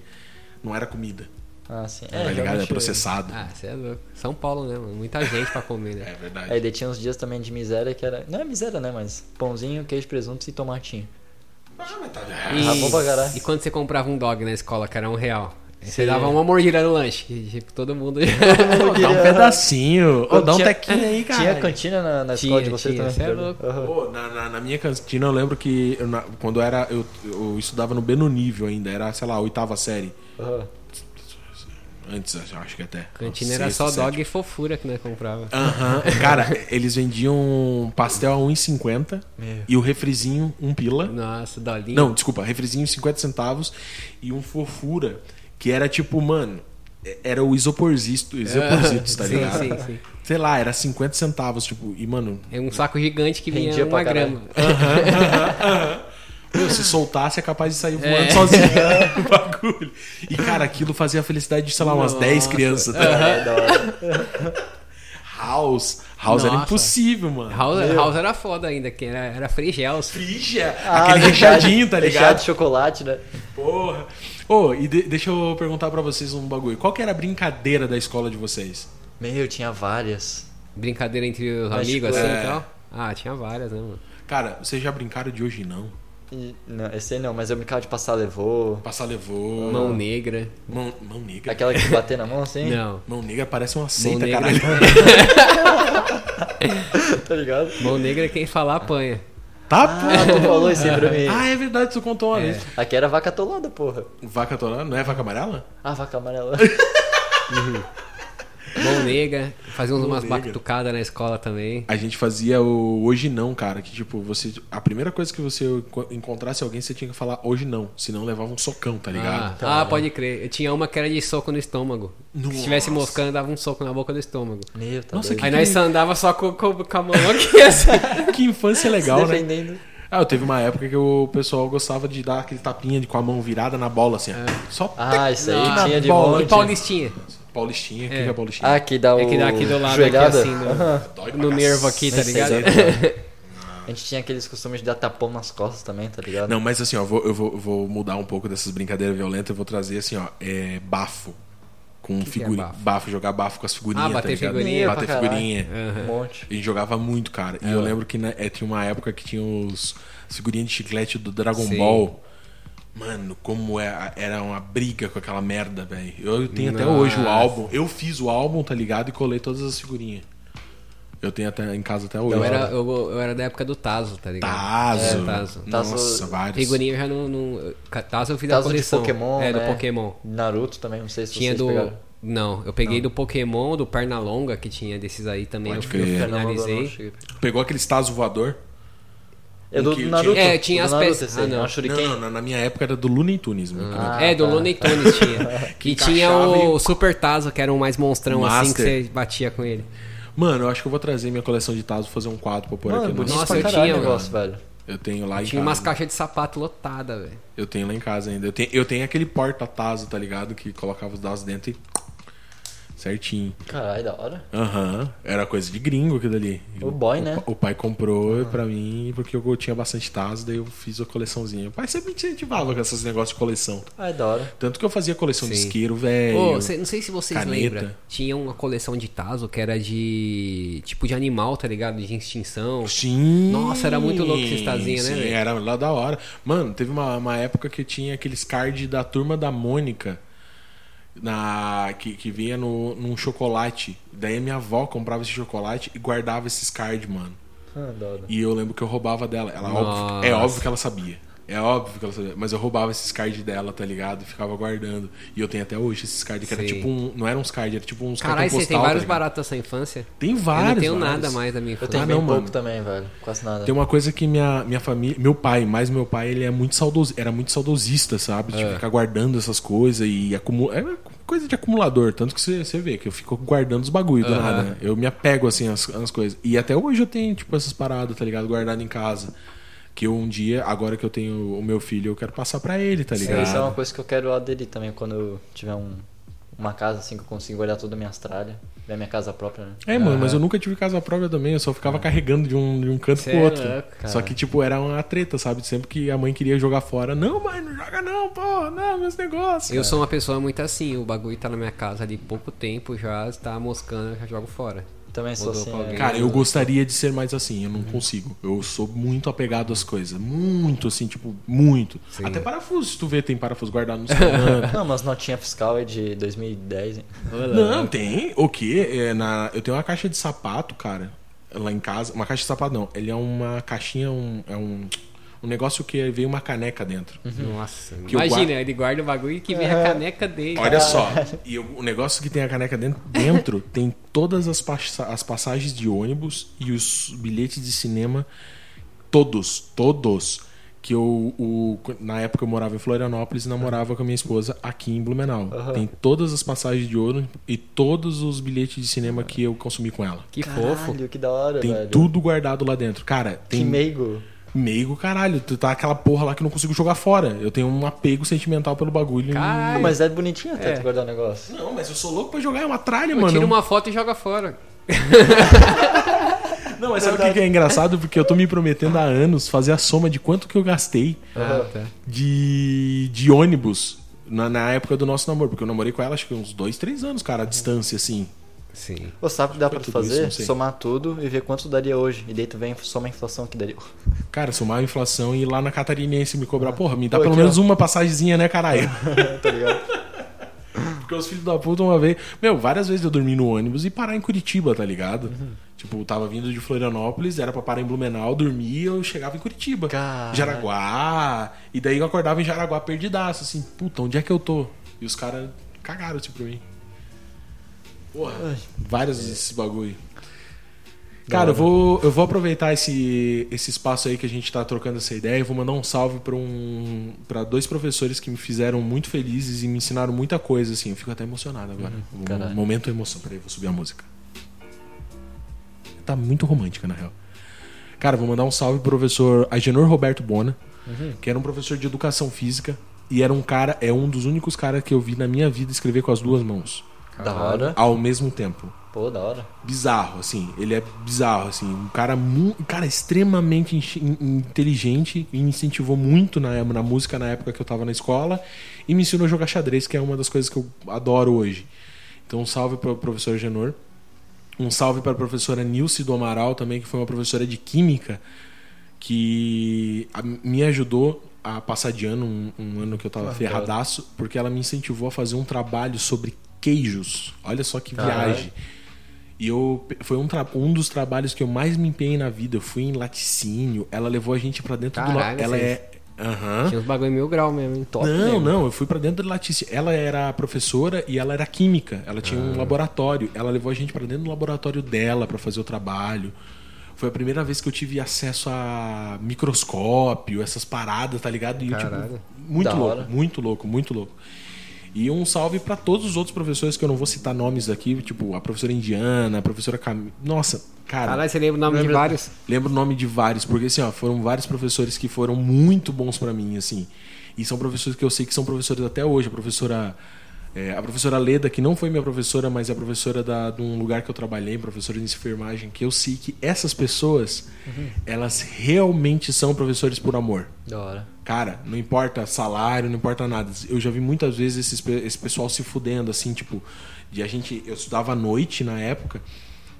não era comida. Ah, sim. tá ligado? É processado. Ah, você é louco. São Paulo, né, mano? Muita gente pra comer, né? É verdade. Aí daí tinha uns dias também de miséria que era. Não é miséria, né? Mas pãozinho, queijo, presunto e tomatinho. Ah, mas tá... E, Ah, caralho. e quando você comprava um dog na escola, que era um real? Você Sim. dava uma mordida no lanche. que, Tipo, todo mundo. Ô, [LAUGHS] dá um queria- pedacinho. Ô, dá um Tinha- tequinho aí, cara. [LAUGHS] Tinha cantina na, na escola Tinha, de vocês tinha, também? cê é louco. Pô, na, na, na minha cantina eu lembro que eu, na- quando eu era. Eu, eu estudava no Beno nível ainda, era, sei lá, a oitava série. Aham. Antes, acho que até. Cantina era só dog e fofura que nós comprava. Aham. [LAUGHS] Cara, eles vendiam pastel a 1,50 Meu. e o refrizinho um pila. Nossa, dolinho. Não, desculpa, refrizinho 50 centavos e um fofura, que era tipo, mano, era o isoporzito, isoporzitos, tá sim, ligado? sim, sim. Sei lá, era 50 centavos, tipo, e mano, É um saco gigante que vinha Rendia uma pra caralho. grama. [LAUGHS] meu, se soltasse é capaz de sair voando É. sozinho [LAUGHS] o bagulho. E cara, aquilo fazia a felicidade de, sei lá, umas 10 Nossa. crianças. Tá? É, hora. House, House era Nossa. impossível, mano. House, Meu. House era foda ainda, que era, era frigels. Frígia, Ah, aquele verdade. rechadinho, tá Recheado ligado? de chocolate, né? Porra. Ô, e de- deixa eu perguntar pra vocês um bagulho. Qual que era a brincadeira da escola de vocês? Meu, tinha várias. Brincadeira entre os Mas, amigos, tipo, assim é. e tal. Ah, tinha várias, né, mano? Cara, vocês já brincaram de hoje não? E- não, esse aí não, mas eu brincava de passar levou. Passar levou. Mão negra. Mão, mão negra. Aquela que bater na mão assim? Não. Mão negra parece uma Mão seita, negra. caralho. [LAUGHS] tá ligado? Mão negra, quem falar apanha. Tá, Ah, tu falou isso aí pra mim. Ah, é verdade, tu contou uma É. vez. Aqui era vaca atolada, porra. Vaca torada, não é vaca amarela? Ah, vaca amarela. [LAUGHS] Mão negra. Fazia Mão umas negra. batucadas na escola também. A gente fazia o hoje não, cara. Que tipo, você. A primeira coisa que você enco- encontrasse alguém, você tinha que falar hoje não. Senão levava um socão, tá ligado? Ah, ah, pode crer. Eu tinha uma que era de soco no estômago. Se Nossa. estivesse moscando, dava um soco na boca do estômago. Meu, tá Nossa, que- Aí nós só andava só com, com, com a mão aqui, [LAUGHS] assim. Que infância legal, Se né? Ah, eu teve uma época que o pessoal gostava de dar aquele tapinha de, com a mão virada na bola, assim. ó. Só Ah, isso aí tinha de Bola. monte. E Paulistinha. Paulistinha. O que É. que é Paulistinha? Ah, que dá o. É que dá aqui do lado, aqui, joelhada. assim, no. Dói pra no nervo aqui, tá ligado? é [LAUGHS] A gente tinha aqueles costumes de dar tapão nas costas também, tá ligado? Não, mas assim, ó, eu vou, eu vou, vou mudar um pouco dessas brincadeiras violentas. Eu vou trazer assim, ó, é, bafo. Com que é figurinha. bafo? bafo? jogar bafo com as figurinhas. Ah, bater tá ligado? figurinha. Bater figurinha. Um monte. A gente jogava muito, cara. E eu lembro que né, é, tinha uma época que tinha os as figurinhas de chiclete do Dragon Sim. Ball. Mano, como é, era uma briga com aquela merda, velho. Eu tenho até Nossa. hoje o álbum. Eu fiz o álbum, tá ligado? E colei todas as figurinhas. Eu tenho até em casa até hoje. Eu era, eu, eu era da época do Tazo, tá ligado? Tazo. É, Tazo. Nossa, Tazo- vários. Figurinha já não. não Tazo eu fiz Tazo a de coleção. Pokémon, É, do né? Pokémon. Naruto também, não sei se Tinha vocês do. pegaram. Não, eu peguei do Pokémon, do Pernalonga, que tinha desses aí também. Pode eu, não finalizei. Pegou aquele Tazo voador? É do que Naruto. tinha- É, tinha do as peças. esse Ah, não. Não, shuriken. não, na- minha época era do Looney Tunes, meu. Ah, é, do tá. Looney [LAUGHS] Tunes tinha. que tinha encaixava o e- Super Tazo, que era um mais monstrão assim, que Master. você batia com ele. Mano, eu acho que eu vou trazer minha coleção de Tazo e fazer um quadro pra pôr Mano, aqui. no bonito nosso- Nossa, pra eu caralho tinha, o negócio, velho. Eu tenho lá em Tinha casa. umas caixas de sapato lotadas, velho. Eu tenho lá em casa ainda. Eu tenho, eu tenho aquele porta-tazo, tá ligado? Que colocava os dados dentro e. Certinho. Caralho, da hora. Aham. Era coisa de gringo aquilo ali. O boy, né? pa- O pai comprou pra mim porque eu tinha bastante tazo, daí eu fiz a coleçãozinha. O pai sempre me incentivava com esses negócios de coleção. Ah, é da hora. Tanto que eu fazia coleção de Sim. isqueiro, velho. Não sei se vocês caneta. lembram. Tinha uma coleção de Tazo que era de. tipo de animal, tá ligado? De extinção. Sim. Nossa, era muito louco esses tazinhos, né, Sim, velho? era lá da hora. Mano, teve uma, uma época que tinha aqueles cards da turma da Mônica. Na, que, que vinha no, num chocolate. Daí a minha avó comprava esse chocolate e guardava esses cards, mano. Ah. E eu lembro que eu roubava dela. Ela, óbvio, é óbvio que ela sabia. É óbvio que ela sabia. Mas eu roubava esses cards dela, tá ligado? Ficava guardando. E eu tenho até hoje esses cards, que era tipo um. Não eram uns cards, era tipo uns Caralho, cartão você tem postal, vários tá baratos da sua infância? Tem Eu vários. não tenho vários. nada mais da minha Eu infância. tenho Ah, bem não, pouco mano. também, velho. Quase nada. Tem uma coisa que minha, minha família, meu pai, mais meu pai, ele é muito saudoso, era muito saudosista, sabe? De É. ficar guardando essas coisas e acumula, é coisa de acumulador, tanto que você, você vê que eu fico guardando os bagulho do nada. Eu me apego assim às, às coisas. E até hoje eu tenho tipo essas paradas, tá ligado? Guardado em casa. Que eu um dia, agora que eu tenho o meu filho, eu quero passar pra ele, tá Sim, ligado? Isso é uma coisa que eu quero aderir também quando eu tiver um, uma casa assim que eu consigo guardar todas as minhas tralhas. Ver a minha casa própria, né? É, mano, mas Aham. eu nunca tive casa própria também, eu só ficava carregando de um, de um canto Cê pro é outro. louco, só que, tipo, era uma treta, sabe? Sempre que a mãe queria jogar fora. Não, mãe, não joga não, pô, não, meus negócios. Eu cara. sou uma pessoa muito assim, o bagulho tá na minha casa ali pouco tempo, já está moscando, eu já jogo fora. Também sou assim. é. alguém. Cara, eu gostaria de ser mais assim, eu não consigo. Eu sou muito apegado às coisas. Muito, assim, tipo, muito. Sim. Até parafuso, se tu vê, tem parafuso guardado no canto. [LAUGHS] Não, mas notinha fiscal é de 2010, hein? Não, tem. O quê? É, na... Eu tenho uma caixa de sapato, cara, lá em casa. Uma caixa de sapato, não. Ele é uma caixinha, um, é um, um negócio que veio uma caneca dentro. Nossa, Que eu imagina, guardo- ele guarda o bagulho que vem a caneca dele. Olha só, e o o negócio que tem a caneca dentro, dentro [LAUGHS] tem todas as, passa- as passagens de ônibus e os bilhetes de cinema, todos, todos. Que eu, o, na época eu morava em Florianópolis e namorava com a minha esposa aqui em Blumenau. Aham. Tem todas as passagens de ônibus e todos os bilhetes de cinema que eu consumi com ela. Que fofo. Caralho, que da hora, Tem velho. tudo guardado lá dentro. Cara, Que tem meigo. Meigo, caralho. Tu tá aquela porra lá que eu não consigo jogar fora. Eu tenho um apego sentimental pelo bagulho. Caralho. Ah, mas é bonitinho até É. tu guardar o negócio. Não, mas eu sou louco pra jogar, é uma tralha, Eu mano. tiro uma foto e joga fora. [LAUGHS] Não, mas sabe o que que é engraçado? Porque eu tô me prometendo há anos fazer a soma de quanto que eu gastei Ah, tá. de, de ônibus na, na época do nosso namoro. Porque eu namorei com ela acho que uns dois, três anos, cara, a distância, assim. Sim. Pô, sabe o que dá pra tu tudo isso, fazer? sei. Somar tudo e ver quanto daria hoje. E daí tu vem soma a inflação que daria. [LAUGHS] Cara, somar a inflação e ir lá na Catarinense me cobrar, porra, me dá Pô, pelo menos ó. uma passagemzinha, né, caralho? [LAUGHS] tá ligado? [LAUGHS] Porque os filhos da puta uma vez. Meu, várias vezes eu dormi no ônibus e parar em Curitiba, tá ligado? Uhum. Tipo, eu tava vindo de Florianópolis, era pra parar em Blumenau, dormia, eu chegava em Curitiba. Caralho. Jaraguá. E daí eu acordava em Jaraguá perdidaço, assim, puta, onde é que eu tô? E os caras cagaram, assim, pra mim. Porra, Ai. vários desses bagulho. Cara, eu vou, eu vou aproveitar esse, esse espaço aí que a gente tá trocando essa ideia e vou mandar um salve pra um para dois professores que me fizeram muito felizes e me ensinaram muita coisa, assim. Eu fico até emocionado agora. Um caralho. momento emoção. Peraí, vou subir a música. Tá muito romântica, na real. Cara, vou mandar um salve pro professor Agenor Roberto Bona, que era um professor de educação física e era um cara, é um dos únicos caras que eu vi na minha vida escrever com as duas mãos Da hora. ao mesmo tempo Pô, da hora. bizarro, assim. Ele é bizarro, assim. Um cara, mu um cara extremamente in- in- inteligente e me incentivou muito na, na música na época que eu tava na escola e me ensinou a jogar xadrez, que é uma das coisas que eu adoro hoje. Então, um salve para o professor Genor. Um salve para a professora Nilce do Amaral também, que foi uma professora de Química, que me ajudou a passar de ano, um, um ano que eu tava Ah, ferradaço, porque ela me incentivou a fazer um trabalho sobre queijos. Olha só que Caralho. viagem. E eu foi um, um dos trabalhos que eu mais me empenhei na vida. Eu fui em laticínio. Ela levou a gente pra dentro do. Caralho, Ela vocês- é. Aham. Tinha uns bagulho mil grau mesmo, hein? Top Não, mesmo. não, eu fui pra dentro do laticínio. Ela era professora e ela era química. Ela tinha Ah. um laboratório. Ela levou a gente pra dentro do laboratório dela pra fazer o trabalho. Foi a primeira vez que eu tive acesso a microscópio, essas paradas, tá ligado? E eu, tipo, muito Da louco, hora. muito louco, muito louco. E um salve pra todos os outros professores que eu não vou citar nomes aqui, tipo a professora Indiana, a professora Cam... Nossa, cara, Caralho, você lembra o nome de Lembra- vários? lembro o nome de vários, porque assim, ó, foram vários professores que foram muito bons pra mim, assim. E são professores que eu sei que são professores até hoje. A professora, é, a professora Leda, que não foi minha professora, mas é a professora da, de um lugar que eu trabalhei, professora de enfermagem, que eu sei que essas pessoas, elas realmente são professores por amor. Da hora. Cara, não importa salário, não importa nada. Eu já vi muitas vezes esses pe- esse pessoal se fudendo, assim, tipo, de a gente. Eu estudava à noite na época,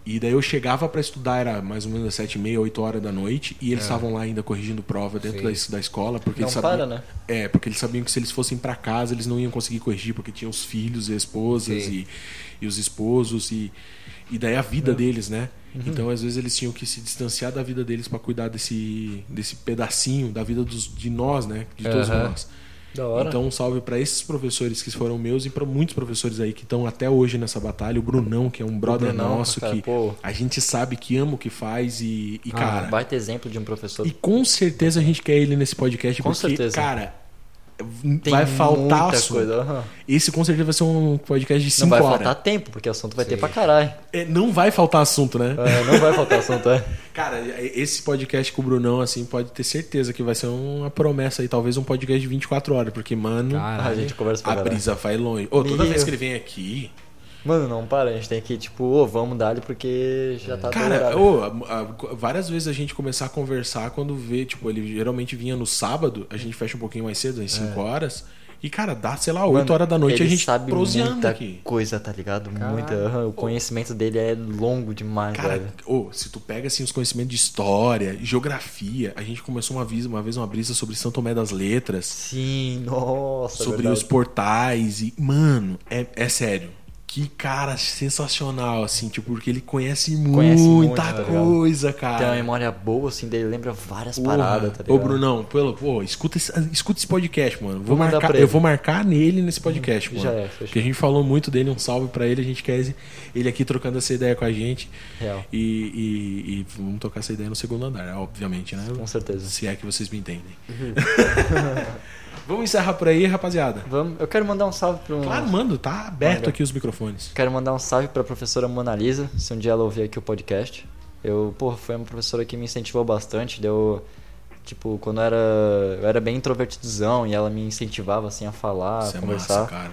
e daí eu chegava pra estudar, era mais ou menos às sete e meia, oito horas da noite, e eles estavam lá ainda corrigindo prova dentro da, da escola, porque Não eles sabiam. para, né? É, porque eles sabiam que se eles fossem pra casa, eles não iam conseguir corrigir, porque tinham os filhos e esposas e, e os esposos, e, e daí a vida deles, né? Então, às vezes, eles tinham que se distanciar da vida deles pra cuidar desse, desse pedacinho da vida dos, de nós, né? De todos Aham. nós. Então, um salve pra esses professores que foram meus e pra muitos professores aí que estão até hoje nessa batalha. O Brunão, que é um brother Brunão, nosso, cara, que pô. a gente sabe que ama o que faz e, e Ah, cara. Baita exemplo de um professor. E com certeza a gente quer ele nesse podcast, Com porque, certeza. cara, Tem vai faltar muita assunto. coisa. aham. Esse com certeza vai ser um podcast de Não 5 vai horas. faltar tempo, porque assunto vai ter Sim. pra caralho. É, não vai faltar assunto, né? É, não vai faltar assunto, é. [LAUGHS] Cara, esse podcast com o Brunão, assim, pode ter certeza que vai ser uma promessa aí, talvez um podcast de 24 horas, porque, mano, A Caralho. gente conversa pra a brisa vai longe. Ô, toda Meu. vez que ele vem aqui, Mano, não para, a gente tem que, tipo, ô, vamos dar ali porque já tá Cara, ô, a- a- várias vezes a gente começar a conversar quando vê, tipo, ele geralmente vinha no sábado, a gente fecha um pouquinho mais cedo, às 5 horas. E, cara, dá, sei lá, 8 Mano, horas da noite a gente sabe muita aqui. coisa, tá ligado? Caralho. Muita. o conhecimento dele é longo demais, Cara, velho. ô, se tu pega assim os conhecimentos de história, geografia, a gente começou uma vez, uma vez uma brisa sobre São Tomé das Letras, Sim, nossa, sobre verdade. os portais e, mano, é, é sério. Que cara sensacional, assim, tipo, porque ele conhece, Conhece muito, muita tá ligado? coisa, Tem uma cara. memória boa, assim, dele lembra várias Porra. paradas, tá ligado? Ô, Brunão, pelo, pô, escuta esse, escuta esse podcast, mano. Vou Vou marcar, eu vou marcar nele nesse podcast, mano. Já é, fechou. Porque a gente falou muito dele, um salve pra ele, a gente quer ele aqui trocando essa ideia com a gente. Real. E, e- e vamos tocar essa ideia no segundo andar, obviamente, né? Com certeza. Se é que vocês me entendem. Uhum. [LAUGHS] vamos encerrar por aí, rapaziada. Vamos, eu quero mandar um salve pro. Claro, mano, tá aberto Manda. aqui os microfones. Quero mandar um salve pra professora Mona Lisa, se um dia ela ouvir aqui o podcast. Eu, porra, foi uma professora que me incentivou bastante, deu. Tipo, quando eu era, eu era bem introvertidozão e ela me incentivava assim a falar, Isso a é conversar. massa, cara.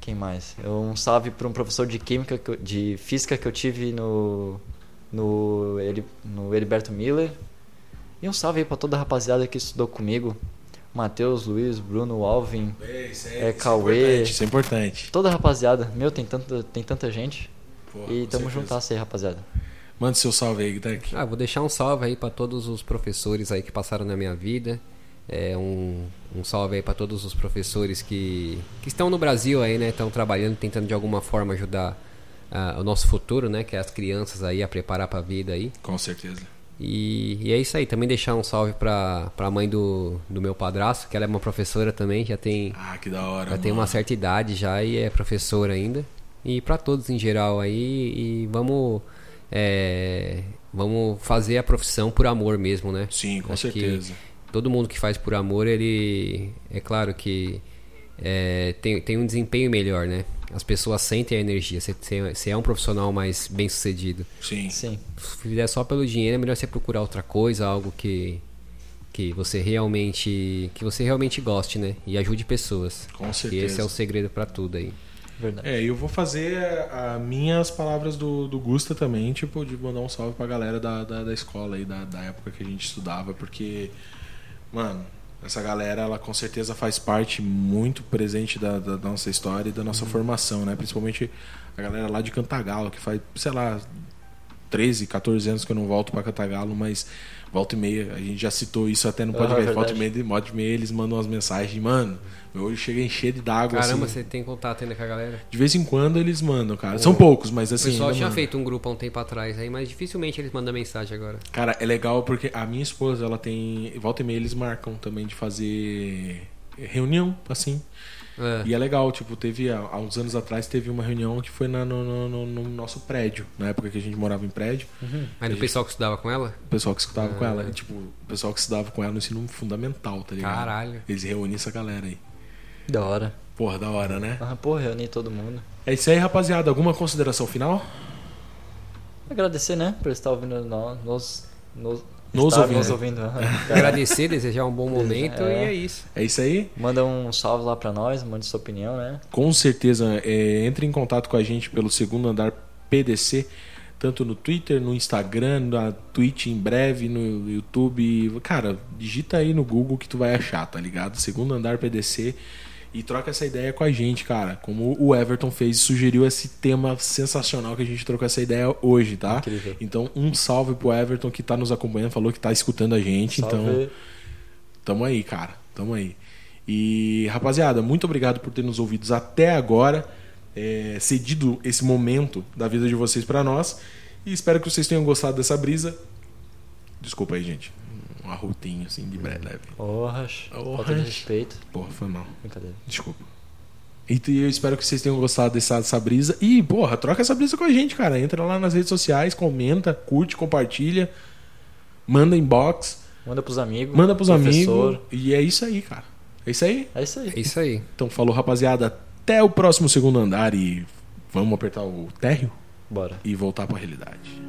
Quem mais? Eu, um salve para um professor de química, eu- de física que eu tive no no, no Heriberto Miller. E um salve aí pra toda a rapaziada que estudou comigo. Matheus, Luiz, Bruno, Alvin, É, isso É, isso Cauê. importante, Isso é importante. toda a rapaziada. Meu, tem tanta, tem tanta gente. Pô, e tamo juntasso aí, rapaziada. Manda seu salve aí, Deck. Ah, vou deixar um salve aí pra todos os professores aí que passaram na minha vida. É um, um salve aí pra todos os professores que, que estão no Brasil aí, né? Estão trabalhando, tentando de alguma forma ajudar ah, o nosso futuro, né? Que é as crianças aí a preparar pra vida aí. Com certeza. E, e é isso aí. Também deixar um salve pra, pra mãe do, do meu padrasto, que ela é uma professora também, já tem, Ah, que da hora. já tem uma mano. certa idade já e é professora ainda. E pra todos em geral aí, e vamos é, vamos fazer a profissão por amor mesmo, né? Sim, com Acho certeza. todo mundo que faz por amor, ele é claro que é, tem, tem um desempenho melhor, né? As pessoas sentem a energia. Você, é um profissional mais bem sucedido. Sim. Sim. Se fizer só pelo dinheiro, é melhor você procurar outra coisa, algo que que você realmente que você realmente goste, né? E ajude pessoas. Com E certeza. esse é o segredo pra tudo aí. Verdade. É, eu vou fazer as minhas palavras do, do Gusta também, tipo, de mandar um salve pra galera da, da, da escola aí, da, da época que a gente estudava, porque, mano, Essa galera, ela com certeza faz parte muito presente da, da nossa história e da nossa formação, né? Principalmente a galera lá de Cantagalo, que faz, sei lá, 13, 14 anos que eu não volto pra Cantagalo, mas volta e meia, a gente já citou isso até no Ah, podcast, volta e meia, volta e meia eles mandam umas mensagens, mano, meu olho chega encher de d'água, Caramba, assim. você tem contato ainda com a galera? De vez em quando eles mandam, cara. São poucos, mas O assim. pessoal ainda tinha mandam. feito um grupo há um tempo atrás aí, mas dificilmente eles mandam mensagem agora. Cara, é legal porque a minha esposa, ela tem. Volta e meia eles marcam também de fazer reunião, assim. É. E é legal, tipo, teve há, uns anos atrás teve uma reunião que foi na- no, no- no- no nosso prédio, na época que a gente morava em prédio. Mas o pessoal que estudava com ela? O pessoal que estudava com ela, tipo, o pessoal que estudava com ela no ensino fundamental, tá ligado? Caralho. Eles reúnem essa galera aí. Da hora. Porra, da hora, né? Ah, pô, reuni todo mundo. É isso aí, rapaziada. Alguma consideração final? Agradecer, né? Por estar ouvindo nós. Nos, nos, Nos ouvindo. Nos ouvindo. Cara, [LAUGHS] Agradecer, desejar um bom momento É. e é isso. É isso aí? Manda um salve lá pra nós, mande sua opinião, né? Com certeza, é, entre em contato com a gente pelo segundo andar PDC, tanto no Twitter, no Instagram, na Twitch em breve, no YouTube. Cara, digita aí no Google que tu vai achar, tá ligado? Segundo andar PDC. E troca essa ideia com a gente, cara. Como o Everton fez e sugeriu esse tema sensacional que a gente trocou essa ideia hoje, tá? Incrível. Então, um salve pro Everton que tá nos acompanhando, falou que tá escutando a gente. Então, Salve. Tamo aí, cara. Tamo aí. E, rapaziada, muito obrigado por ter nos ouvidos até agora. é, cedido esse momento da vida de vocês pra nós. E espero que vocês tenham gostado dessa brisa. Desculpa aí, gente. Um arrotinho assim de breve. leve. Porra, Porra. falta de respeito. Porra, foi mal. Brincadeira. Desculpa. E eu espero que vocês tenham gostado dessa, dessa brisa. E, porra, troca essa brisa com a gente, cara. Entra lá nas redes sociais, comenta, curte, compartilha. Manda inbox. Manda pros amigos. Manda pros professor. amigos. E é isso aí, cara. É isso aí. É isso aí. É isso aí. Então falou, rapaziada. Até o próximo segundo andar e vamos apertar o térreo Bora. e voltar pra realidade.